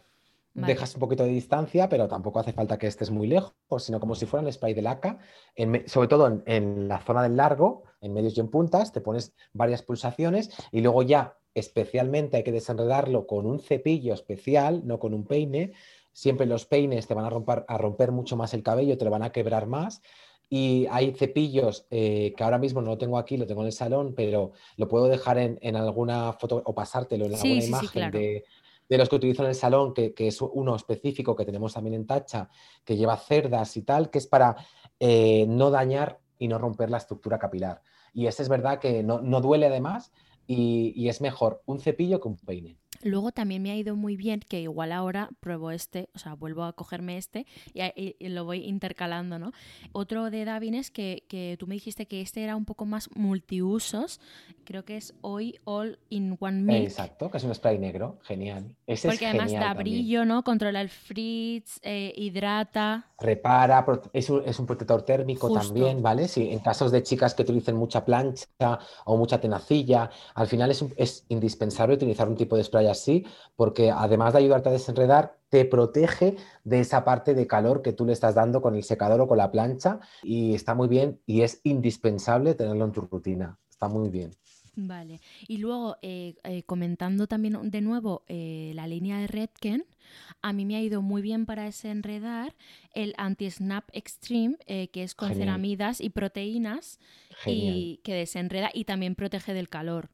[SPEAKER 1] Vale.
[SPEAKER 2] Dejas un poquito de distancia, pero tampoco hace falta que estés muy lejos, sino como si fuera un spray de laca, en sobre todo en, en la zona del largo, en medios y en puntas, te pones varias pulsaciones y luego ya especialmente hay que desenredarlo con un cepillo especial, no con un peine. Siempre los peines te van a romper, a romper mucho más el cabello, te lo van a quebrar más. Y hay cepillos eh, que ahora mismo no lo tengo aquí, lo tengo en el salón, pero lo puedo dejar en, en alguna foto o pasártelo en
[SPEAKER 1] Sí,
[SPEAKER 2] alguna
[SPEAKER 1] sí, sí,
[SPEAKER 2] imagen
[SPEAKER 1] claro.
[SPEAKER 2] de, de los que utilizo en el salón, que, que es uno específico que tenemos también en Tacha, que lleva cerdas y tal, que es para eh, no dañar y no romper la estructura capilar. Y este es verdad que no, no duele además y, y es mejor un cepillo que un peine.
[SPEAKER 1] Luego también me ha ido muy bien, que igual ahora pruebo este, o sea, vuelvo a cogerme este y, a- y- y lo voy intercalando, ¿no? Otro de Davines que, que tú me dijiste que este era un poco más multiusos, creo que es Hoy All in One Milk.
[SPEAKER 2] Exacto, que es un spray negro, genial. Ese
[SPEAKER 1] Porque
[SPEAKER 2] es
[SPEAKER 1] además da brillo, ¿no? Controla el frizz, eh, hidrata.
[SPEAKER 2] Repara, es un, es un protector térmico
[SPEAKER 1] Justo.
[SPEAKER 2] también, ¿vale? Si en casos de chicas que utilicen mucha plancha o mucha tenacilla, al final es, un- es indispensable utilizar un tipo de spray así, porque además de ayudarte a desenredar, te protege de esa parte de calor que tú le estás dando con el secador o con la plancha y está muy bien y es indispensable tenerlo en tu rutina. Está muy bien.
[SPEAKER 1] Vale. Y luego, eh, eh, comentando también de nuevo eh, la línea de Redken, a mí me ha ido muy bien para desenredar el Anti-Snap Extreme, que es con
[SPEAKER 2] Genial.
[SPEAKER 1] ceramidas y proteínas
[SPEAKER 2] Genial.
[SPEAKER 1] y que desenreda y también protege del calor.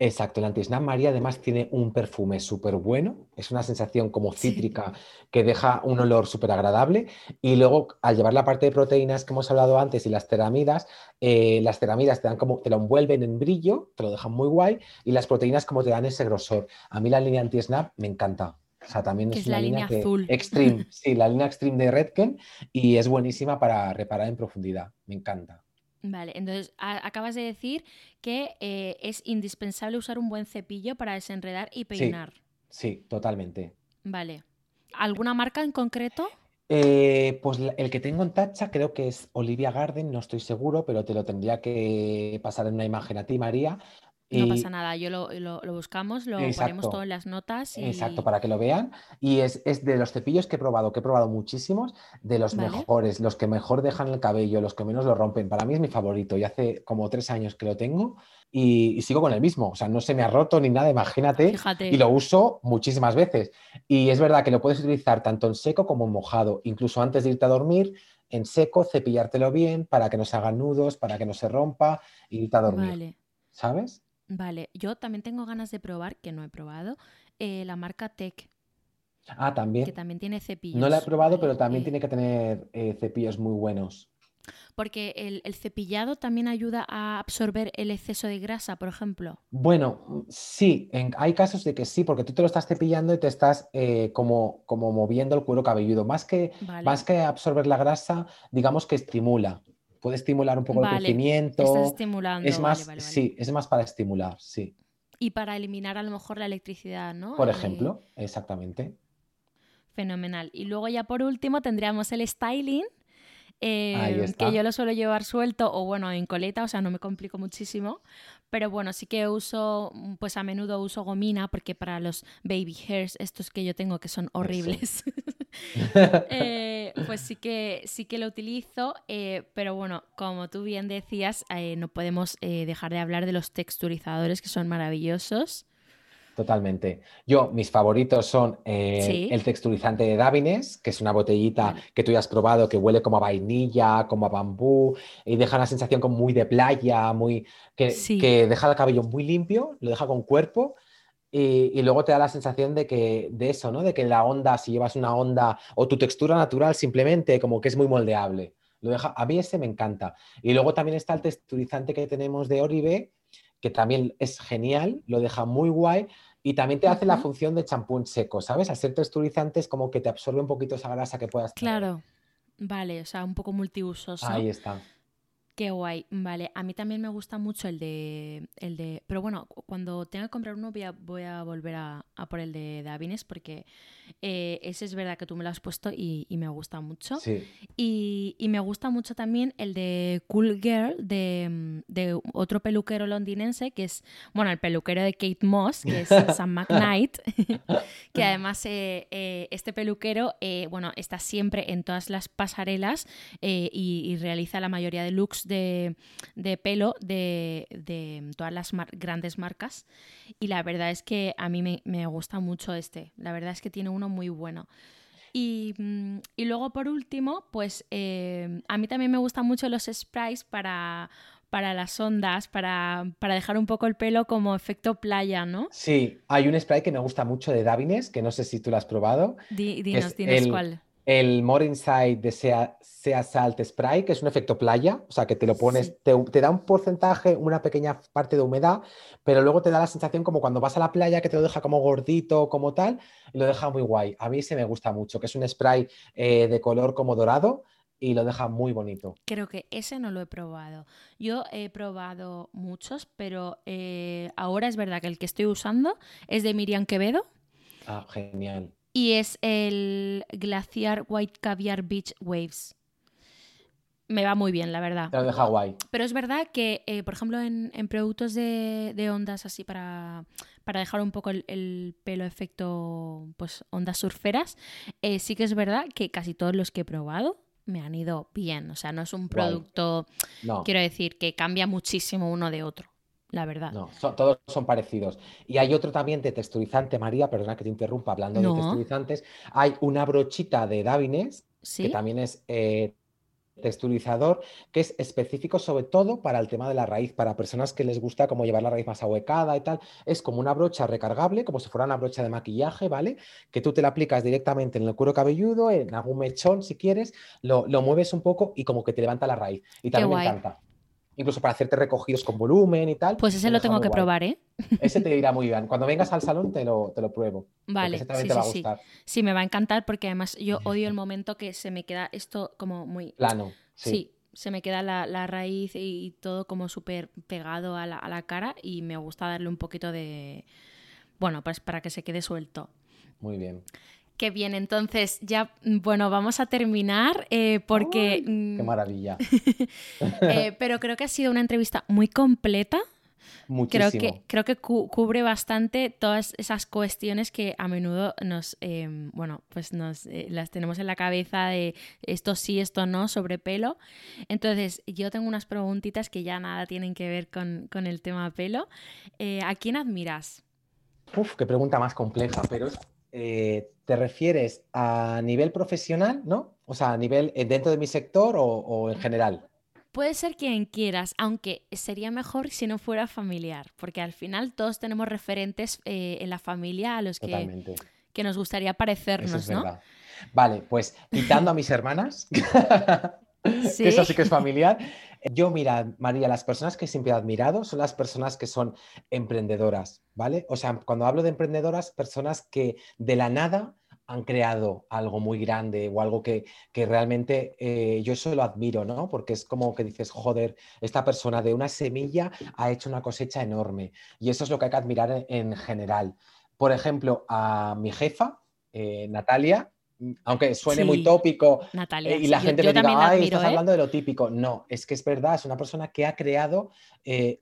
[SPEAKER 2] Exacto, el anti-snap María además tiene un perfume súper bueno, es una sensación como
[SPEAKER 1] Sí.
[SPEAKER 2] cítrica que deja un olor súper agradable y luego al llevar la parte de proteínas que hemos hablado antes y las ceramidas, eh, las ceramidas te dan como, te lo envuelven en brillo, te lo dejan muy guay y las proteínas como te dan ese grosor. A mí la línea anti-snap me encanta. O sea, también es
[SPEAKER 1] es la
[SPEAKER 2] una línea que-. Extreme, sí, la línea Extreme de Redken y es buenísima para reparar en profundidad. Me encanta.
[SPEAKER 1] Vale, entonces acabas de decir que eh, es indispensable usar un buen cepillo para desenredar y peinar.
[SPEAKER 2] Sí, totalmente.
[SPEAKER 1] Vale. ¿Alguna marca en concreto?
[SPEAKER 2] Eh, pues el que tengo en tacha creo que es Olivia Garden, no estoy seguro, pero te lo tendría que pasar en una imagen a ti, María.
[SPEAKER 1] No pasa nada, yo lo, lo- lo buscamos, lo ponemos
[SPEAKER 2] Exacto.
[SPEAKER 1] todo en las notas y...
[SPEAKER 2] Exacto, para que lo vean. Y es, es de los cepillos que he probado, que he probado muchísimos, de los
[SPEAKER 1] Vale.
[SPEAKER 2] mejores, los que mejor dejan el cabello, los que menos lo rompen. Para mí es mi favorito y hace como tres años que lo tengo y, y sigo con el mismo. O sea, no se me ha roto ni nada, imagínate.
[SPEAKER 1] Fíjate.
[SPEAKER 2] Y lo uso muchísimas veces. Y es verdad que lo puedes utilizar tanto en seco como en mojado, incluso antes de irte a dormir. En seco, cepillártelo bien para que no se hagan nudos, para que no se rompa y irte a dormir.
[SPEAKER 1] Vale,
[SPEAKER 2] ¿Sabes?
[SPEAKER 1] Vale. Yo también tengo ganas de probar, que no he probado, eh, la marca Tech,
[SPEAKER 2] Ah, también.
[SPEAKER 1] que también tiene cepillos.
[SPEAKER 2] No la he probado, pero también
[SPEAKER 1] Eh,
[SPEAKER 2] tiene que tener eh, cepillos muy buenos.
[SPEAKER 1] Porque el, el cepillado también ayuda a absorber el exceso de grasa, por ejemplo.
[SPEAKER 2] Bueno, sí, en- hay casos de que sí, porque tú te lo estás cepillando y te estás eh, como, como moviendo el cuero cabelludo. Más que,
[SPEAKER 1] Vale.
[SPEAKER 2] más que absorber la grasa, digamos que estimula. Puede estimular un poco el crecimiento.
[SPEAKER 1] Estás estimulando.
[SPEAKER 2] Es más,
[SPEAKER 1] vale, vale.
[SPEAKER 2] sí, es más para estimular, sí.
[SPEAKER 1] Y para eliminar a lo mejor la electricidad, ¿no?
[SPEAKER 2] Por
[SPEAKER 1] Eh,
[SPEAKER 2] ejemplo, exactamente.
[SPEAKER 1] Fenomenal. Y luego ya por último tendríamos el styling, eh, que yo lo suelo llevar suelto o bueno, en coleta, o sea, no me complico muchísimo. Pero bueno, sí que uso, mm, pues a menudo uso gomina porque para los baby hairs, estos que yo tengo que son horribles, eh, pues sí que, sí que lo utilizo. eh, pero bueno, como tú bien decías, eh, no podemos dejar de hablar de los texturizadores que son maravillosos.
[SPEAKER 2] Totalmente. Yo, mis favoritos son eh,
[SPEAKER 1] Sí.
[SPEAKER 2] el texturizante de Davines, que es una botellita
[SPEAKER 1] Vale.
[SPEAKER 2] que tú ya has probado, que huele como a vainilla, como a bambú, y deja una sensación como muy de playa, muy, que,
[SPEAKER 1] Sí.
[SPEAKER 2] que deja el cabello muy limpio, lo deja con cuerpo, y, y luego te da la sensación de que, de eso, ¿no? De que la onda, si llevas una onda, o tu textura natural simplemente, como que es muy moldeable. Lo deja, a mí ese me encanta. Y luego también está el texturizante que tenemos de Oribe, que también es genial, lo deja muy guay y también te hace la función de champú seco, ¿sabes? Al ser texturizante es como que te absorbe un poquito esa grasa que puedas tener.
[SPEAKER 1] Claro. Vale, o sea, un poco multiusos.
[SPEAKER 2] Ahí está.
[SPEAKER 1] Qué guay, vale. A mí también me gusta mucho el de, el de, pero bueno, cu- cuando tenga que comprar uno voy a, voy a volver a, a por el de Davines porque eh, ese es verdad que tú me lo has puesto y, y me gusta mucho.
[SPEAKER 2] Sí.
[SPEAKER 1] Y, y me gusta mucho también el de Cool Girl de, de otro peluquero londinense que es, bueno, el peluquero de Kate Moss, que es Sam McKnight, que además eh, eh, este peluquero, bueno, está siempre en todas las pasarelas y, y realiza la mayoría de looks de, de pelo de, de todas las mar- grandes marcas. Y la verdad es que a mí me, me gusta mucho este. La verdad es que tiene uno muy bueno. Y, mm, y luego por último, pues eh, a mí también me gustan mucho los sprays para, para las ondas, para, para dejar un poco el pelo como efecto playa, ¿no?
[SPEAKER 2] Sí, hay un spray que me gusta mucho de Davines, que no sé si tú lo has probado,
[SPEAKER 1] Di- dinos,
[SPEAKER 2] es
[SPEAKER 1] dinos
[SPEAKER 2] el,
[SPEAKER 1] cuál.
[SPEAKER 2] El More Inside de Sea, Sea Salt Spray, que es un efecto playa, o sea, que te lo pones,
[SPEAKER 1] Sí.
[SPEAKER 2] te, te da un porcentaje, una pequeña parte de humedad, pero luego te da la sensación como cuando vas a la playa que te lo deja como gordito, como tal, y lo deja muy guay. A mí se me gusta mucho, que es un spray eh, de color como dorado y lo deja muy bonito.
[SPEAKER 1] Creo que ese no lo he probado. Yo he probado muchos, pero eh, ahora es verdad que el que estoy usando es de Miriam Quevedo
[SPEAKER 2] Ah, genial.
[SPEAKER 1] Y es el Glaciar White Caviar Beach Waves. Me va muy bien, la verdad.
[SPEAKER 2] Lo deja guay.
[SPEAKER 1] Pero es verdad que, eh, por ejemplo, en, en productos de, de ondas así para, para dejar un poco el, el pelo efecto pues ondas surferas, eh, sí que es verdad que casi todos los que he probado me han ido bien. O sea, no es un producto,
[SPEAKER 2] No.
[SPEAKER 1] quiero decir, que cambia muchísimo uno de otro, la verdad.
[SPEAKER 2] No, son- todos son parecidos. Y hay otro también de texturizante, María, perdona que te interrumpa, hablando
[SPEAKER 1] No.
[SPEAKER 2] de texturizantes. Hay una brochita de Davines, que también es eh, texturizador, que es específico sobre todo para el tema de la raíz, para personas que les gusta como llevar la raíz más ahuecada y tal. Es como una brocha recargable, como si fuera una brocha de maquillaje, ¿vale? Que tú te la aplicas directamente en el cuero cabelludo, en algún mechón si quieres, lo, lo mueves un poco y como que te levanta la raíz. Y también me encanta. Incluso para hacerte recogidos con volumen y tal.
[SPEAKER 1] Pues ese lo tengo que
[SPEAKER 2] guay.
[SPEAKER 1] probar, ¿eh?
[SPEAKER 2] Ese te irá muy bien. Cuando vengas al salón te lo, te lo pruebo.
[SPEAKER 1] Vale, sí,
[SPEAKER 2] te va
[SPEAKER 1] sí, sí. Sí, me va a encantar porque además yo odio el momento que se me queda esto como muy...
[SPEAKER 2] Plano.
[SPEAKER 1] Sí,
[SPEAKER 2] Sí.
[SPEAKER 1] se me queda la, la raíz y, y todo como súper pegado a la, a la cara y me gusta darle un poquito de... Bueno, pues para que se quede suelto.
[SPEAKER 2] Muy bien.
[SPEAKER 1] Qué bien, entonces ya, mm, bueno, vamos a terminar eh, porque...
[SPEAKER 2] Ay, Qué
[SPEAKER 1] mm,
[SPEAKER 2] maravilla.
[SPEAKER 1] eh, pero creo que ha sido una entrevista muy completa. Creo
[SPEAKER 2] Muchísimo.
[SPEAKER 1] que, creo que cu- cubre bastante todas esas cuestiones que a menudo nos, eh, bueno, pues nos eh, las tenemos en la cabeza de esto sí, esto no, sobre pelo. Entonces, yo tengo unas preguntitas que ya nada tienen que ver con, con el tema pelo. Eh, ¿A quién admiras?
[SPEAKER 2] Uf, qué pregunta más compleja, pero eh, ¿te refieres a nivel profesional, no? O sea, a nivel eh, dentro de mi sector o, o en general.
[SPEAKER 1] Puede ser quien quieras, aunque sería mejor si no fuera familiar, porque al final todos tenemos referentes eh, en la familia a los que,
[SPEAKER 2] Totalmente.
[SPEAKER 1] que nos gustaría
[SPEAKER 2] Eso
[SPEAKER 1] parecernos,
[SPEAKER 2] es
[SPEAKER 1] ¿no?
[SPEAKER 2] verdad. Vale, pues quitando a mis hermanas, que eso sí que es familiar. Yo, mira, María, las personas que siempre he admirado son las personas que son emprendedoras, ¿vale? O sea, cuando hablo de emprendedoras, personas que de la nada han creado algo muy grande o algo que, realmente eh, yo eso lo admiro, ¿no? Porque es como que dices, joder, esta persona de una semilla ha hecho una cosecha enorme. Y eso es lo que hay que admirar en, general. Por ejemplo, a mi jefa, eh, Natalia, aunque suene muy tópico eh, y la gente me diga, ay, estás hablando de lo típico. No, es que es verdad, es una persona que ha creado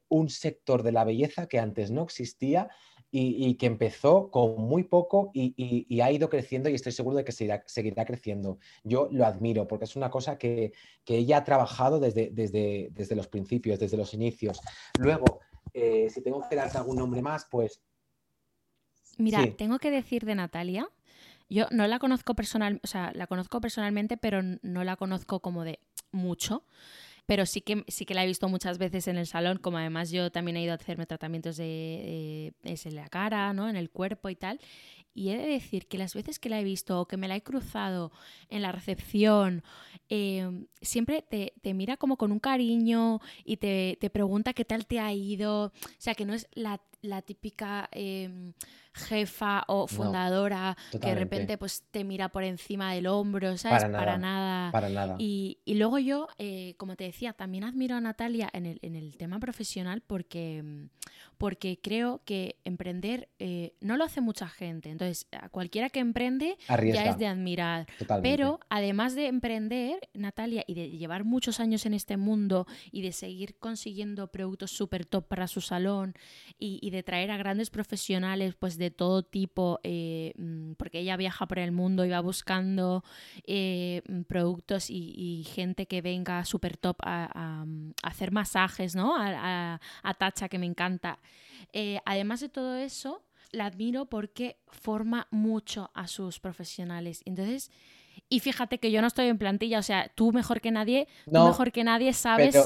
[SPEAKER 2] un sector de la belleza que antes no existía y, que empezó con muy poco y, ha ido creciendo y estoy seguro de que seguirá, creciendo. Yo lo admiro porque es una cosa que, ella ha trabajado desde, desde, desde, los principios, desde los inicios. Luego, eh, si tengo que darte algún nombre más, pues...
[SPEAKER 1] Mira, tengo que decir de Natalia, yo no la conozco personal, o sea, la conozco personalmente, pero no la conozco como de mucho pero sí que, sí que la he visto muchas veces en el salón, como además yo también he ido a hacerme tratamientos de, en la cara, ¿no? en el cuerpo y tal. Y he de decir que las veces que la he visto o que me la he cruzado en la recepción, em, siempre te, mira como con un cariño y te, pregunta qué tal te ha ido. O sea, que no es la, típica... Em, jefa o fundadora que de repente pues te mira por encima del hombro, ¿sabes?
[SPEAKER 2] Para
[SPEAKER 1] nada.
[SPEAKER 2] Para nada.
[SPEAKER 1] Y, luego yo, eh, como te decía, también admiro a Natalia en el, en el tema profesional porque, porque creo que emprender eh, no lo hace mucha gente. Entonces, a cualquiera que emprende ya es de admirar. Pero además de emprender, Natalia, y de llevar muchos años en este mundo y de seguir consiguiendo productos súper top para su salón y, y de traer a grandes profesionales, pues de de todo tipo, eh, mm, porque ella viaja por el mundo y va buscando eh, mm, productos y, gente que venga súper top a, hacer masajes, ¿no? A, Tacha, que me encanta. Eh, además de todo eso, la admiro porque forma mucho a sus profesionales. Entonces, y fíjate que yo no estoy en plantilla, o sea, tú mejor que nadie, tú mejor que nadie sabes.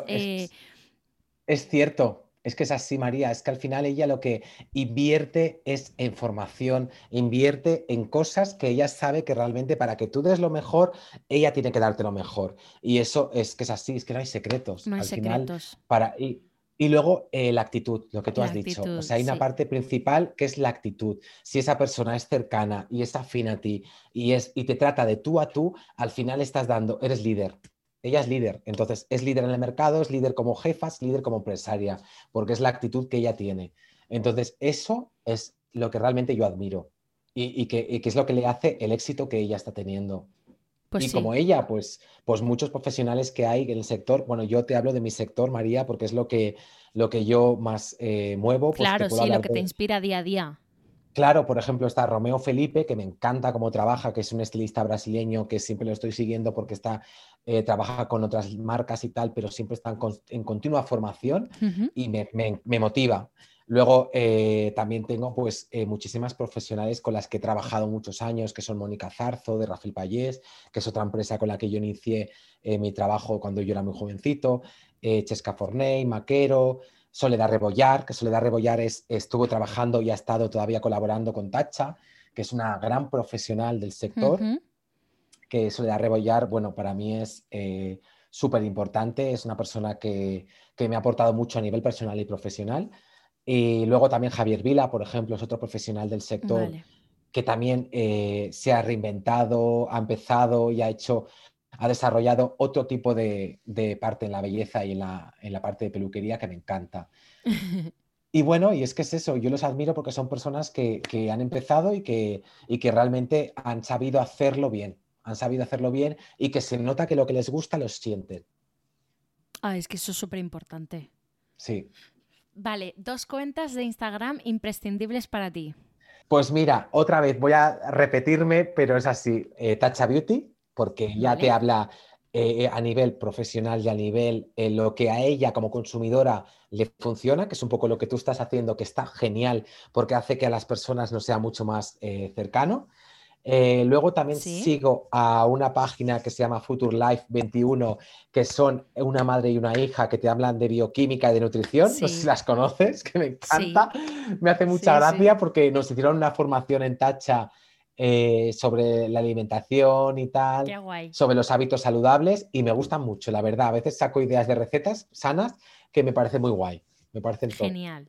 [SPEAKER 2] es, cierto, es que es así, María, es que al final ella lo que invierte es en formación, invierte en cosas que ella sabe que realmente para que tú des lo mejor, ella tiene que darte lo mejor. Y eso es que es así, es que no hay secretos.
[SPEAKER 1] No hay secretos.
[SPEAKER 2] para, y, luego eh, la actitud, lo que tú has dicho. O sea, hay una parte principal que es la actitud. Si esa persona es cercana y es afín a ti y, es, y te trata de tú a tú, al final estás dando, eres líder ella es líder, entonces es líder en el mercado, es líder como jefa, es líder como empresaria, porque es la actitud que ella tiene. Entonces, eso es lo que realmente yo admiro y, que, es lo que le hace el éxito que ella está teniendo. Pues y como ella, pues, pues muchos profesionales que hay en el sector, bueno, yo te hablo de mi sector, María, porque es lo que, lo que yo más eh, muevo. Pues
[SPEAKER 1] claro, sí, lo que te inspira día a día.
[SPEAKER 2] Claro, por ejemplo, está Romeo Felipe, que me encanta cómo trabaja, que es un estilista brasileño que siempre lo estoy siguiendo porque está, eh, trabaja con otras marcas y tal, pero siempre está en, continua formación y me, motiva. Luego eh, también tengo pues eh, muchísimas profesionales con las que he trabajado muchos años, que son Mónica Zarzo de Rafael Payés, que es otra empresa con la que yo inicié mi trabajo cuando yo era muy jovencito, Chesca Forney, Maquero, Soledad Rebollar, que Soledad Rebollar es, estuvo trabajando y ha estado todavía colaborando con Tacha, que es una gran profesional del sector, que Soledad Rebollar, bueno, para mí es eh, súper importante, es una persona que, me ha aportado mucho a nivel personal y profesional. Y luego también Javier Vila, por ejemplo, es otro profesional del sector que también eh, se ha reinventado, ha empezado y ha hecho ha desarrollado otro tipo de, parte en la belleza y en la, parte de peluquería que me encanta. Y bueno, y es que es eso, yo los admiro porque son personas que, han empezado y que, que realmente han sabido hacerlo bien, han sabido hacerlo bien y que se nota que lo que les gusta lo sienten.
[SPEAKER 1] Ah, es que eso es súper importante.
[SPEAKER 2] Sí.
[SPEAKER 1] Vale, dos cuentas de Instagram imprescindibles para ti.
[SPEAKER 2] Pues mira, otra vez voy a repetirme, pero es así. Eh, Tacha Beauty, porque ya te habla eh, eh, a nivel profesional y a nivel eh, lo que a ella como consumidora le funciona, que es un poco lo que tú estás haciendo, que está genial porque hace que a las personas nos sea mucho más cercano. luego también sigo a una página que se llama Future Life 21, que son una madre y una hija que te hablan de bioquímica y de nutrición. No sé si las conoces, que me encanta. Me hace mucha gracia porque nos hicieron una formación en Tacha eh, sobre la alimentación y tal,
[SPEAKER 1] Qué guay.
[SPEAKER 2] sobre los hábitos saludables y me gustan mucho, la verdad. A veces saco ideas de recetas sanas que me parece muy guay. Me parecen top.
[SPEAKER 1] Genial.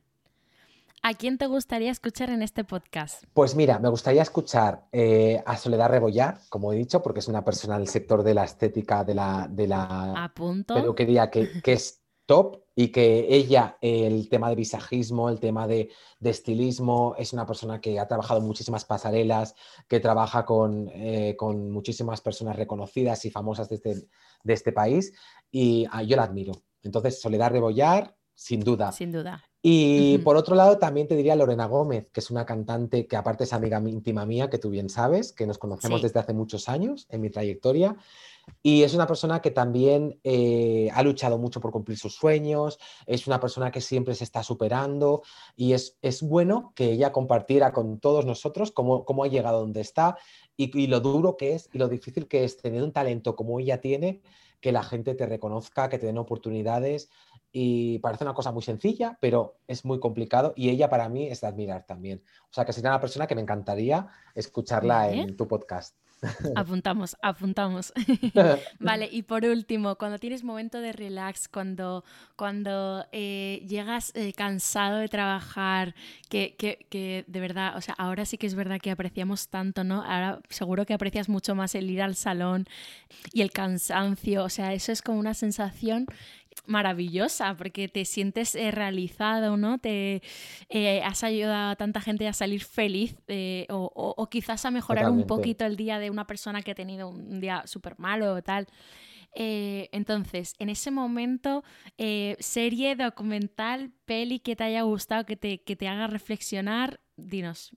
[SPEAKER 1] ¿A quién te gustaría escuchar en este podcast?
[SPEAKER 2] Pues mira, me gustaría escuchar eh, a Soledad Rebollar, como he dicho, porque es una persona del sector de la estética, de la, de la
[SPEAKER 1] A punto.
[SPEAKER 2] peluquería que, que es top y que ella, el tema de visajismo, el tema de, de estilismo, es una persona que ha trabajado muchísimas pasarelas, que trabaja con, eh, con muchísimas personas reconocidas y famosas de este, de este país y ah, yo la admiro. Entonces, Soledad Rebollar, sin duda.
[SPEAKER 1] Sin duda.
[SPEAKER 2] Y por otro lado, también te diría Lorena Gómez, que es una cantante que aparte es amiga mi- íntima mía, que tú bien sabes, que nos conocemos
[SPEAKER 1] Sí.
[SPEAKER 2] desde hace muchos años en mi trayectoria. Y es una persona que también eh, ha luchado mucho por cumplir sus sueños, es una persona que siempre se está superando y es, es bueno que ella compartiera con todos nosotros cómo, cómo ha llegado donde está y, y lo duro que es y lo difícil que es tener un talento como ella tiene, que la gente te reconozca, que te den oportunidades y parece una cosa muy sencilla, pero es muy complicado y ella para mí es de admirar también. O sea que sería una persona que me encantaría escucharla en tu podcast.
[SPEAKER 1] Apuntamos, apuntamos. Vale, y por último, cuando tienes momento de relax, cuando, cuando eh, llegas eh, cansado de trabajar, que, que, que de verdad, o sea, ahora sí que es verdad que apreciamos tanto, ¿no? Ahora seguro que aprecias mucho más el ir al salón y el cansancio, o sea, eso es como una sensación maravillosa porque te sientes eh, realizado, ¿no? Te eh, has ayudado a tanta gente a salir feliz eh, o, o- o quizás a mejorar un poquito el día de una persona que ha tenido un día súper malo o tal. Entonces, en ese momento, serie, documental, peli que te haya gustado, que te, que te haga reflexionar, dinos.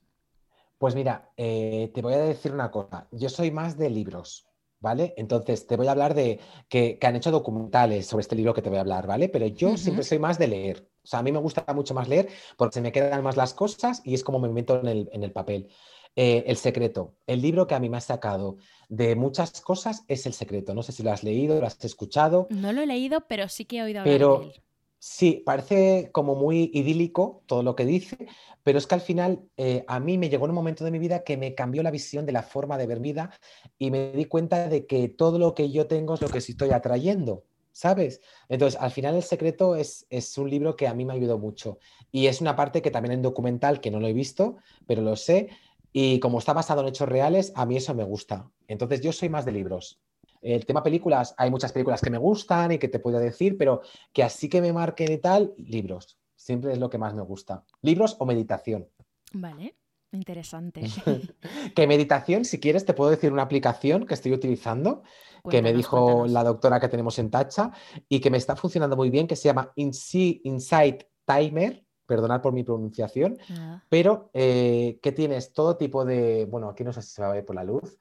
[SPEAKER 2] Pues mira, te voy a decir una cosa. Yo soy más de libros, ¿vale? Entonces te voy a hablar de que, que han hecho documentales sobre este libro que te voy a hablar, ¿vale? Pero yo siempre soy más de leer. O sea, a mí me gusta mucho más leer porque se me quedan más las cosas y es como me meto en el, en el papel. Eh, el secreto, el libro que a mí me ha sacado de muchas cosas es El secreto. No sé si lo has leído, lo has escuchado.
[SPEAKER 1] No lo he leído, pero sí que he oído hablar de
[SPEAKER 2] Pero
[SPEAKER 1] él.
[SPEAKER 2] Sí, parece como muy idílico todo lo que dice, pero es que al final eh, a mí me llegó un momento de mi vida que me cambió la visión de la forma de ver vida y me di cuenta de que todo lo que yo tengo es lo que estoy atrayendo, ¿sabes? Entonces, al final El Secreto es, es un libro que a mí me ayudó mucho y es una parte que también en documental, que no lo he visto, pero lo sé, y como está basado en hechos reales, a mí eso me gusta. Entonces, yo soy más de libros. El tema películas, hay muchas películas que me gustan y que te puedo decir, pero que así que me marquen y tal, libros. Siempre es lo que más me gusta. Libros o meditación.
[SPEAKER 1] Vale, interesante.
[SPEAKER 2] Que meditación, si quieres, te puedo decir una aplicación que estoy utilizando, que me dijo
[SPEAKER 1] cuéntanos.
[SPEAKER 2] la doctora que tenemos en Tacha y que me está funcionando muy bien, que se llama Insi- Insight Timer, perdonad por mi pronunciación,
[SPEAKER 1] Nada.
[SPEAKER 2] pero eh, que tienes todo tipo de, bueno, aquí no sé si se va a ver por la luz,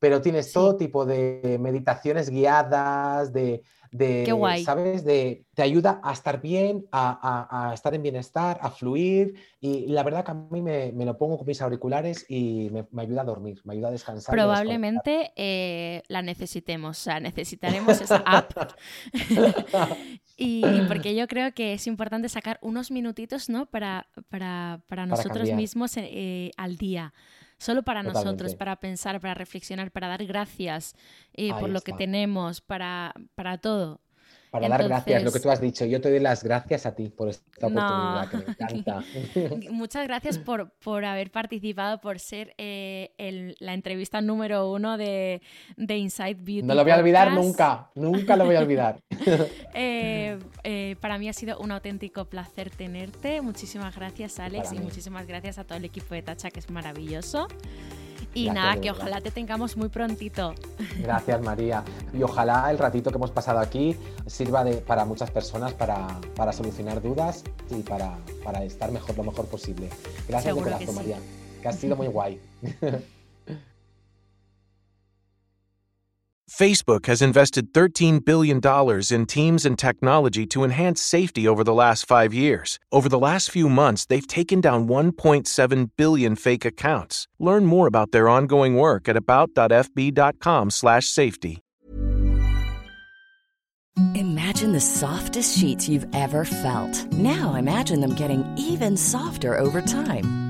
[SPEAKER 2] pero tienes
[SPEAKER 1] Sí.
[SPEAKER 2] todo tipo de meditaciones guiadas, de, de,
[SPEAKER 1] Qué guay.
[SPEAKER 2] ¿sabes? De, te ayuda a estar bien, a, a- a estar en bienestar, a fluir. Y la verdad que a mí me, me lo pongo con mis auriculares y me, me ayuda a dormir, me ayuda a descansar.
[SPEAKER 1] Probablemente eh, la necesitemos, o sea, necesitaremos esa app. y, y porque yo creo que es importante sacar unos minutitos, ¿no? Para, para, para nosotros
[SPEAKER 2] cambiar.
[SPEAKER 1] mismos eh, al día. Solo para nosotros, para pensar, para reflexionar, para dar gracias eh, por lo que tenemos, para, para todo.
[SPEAKER 2] Para dar gracias, lo que tú has dicho. Yo te doy las gracias a ti por esta
[SPEAKER 1] No.
[SPEAKER 2] oportunidad, que me encanta.
[SPEAKER 1] Muchas gracias por, por haber participado, por ser eh, el- la entrevista número uno de, de Inside Beauty.
[SPEAKER 2] No lo voy a olvidar
[SPEAKER 1] Podcast.
[SPEAKER 2] nunca, nunca lo voy a olvidar.
[SPEAKER 1] Eh, eh, para mí ha sido un auténtico placer tenerte. Muchísimas gracias, Alex,
[SPEAKER 2] Para
[SPEAKER 1] y
[SPEAKER 2] mí.
[SPEAKER 1] muchísimas gracias a todo el equipo de Tacha, que es maravilloso. Y nada, que ojalá te tengamos muy prontito.
[SPEAKER 2] Gracias, María. Y ojalá el ratito que hemos pasado aquí sirva de, para muchas personas para, para solucionar dudas y para, para estar mejor, lo mejor posible. Gracias
[SPEAKER 1] Seguro
[SPEAKER 2] de corazón,
[SPEAKER 1] sí.
[SPEAKER 2] María, que has sido muy guay.
[SPEAKER 3] Facebook has invested $13 billion in teams and technology to enhance safety over the last five years. Over the last few months, they've taken down 1.7 billion fake accounts. Learn more about their ongoing work at about.fb.com/safety.
[SPEAKER 4] Imagine the softest sheets you've ever felt. Now imagine them getting even softer over time.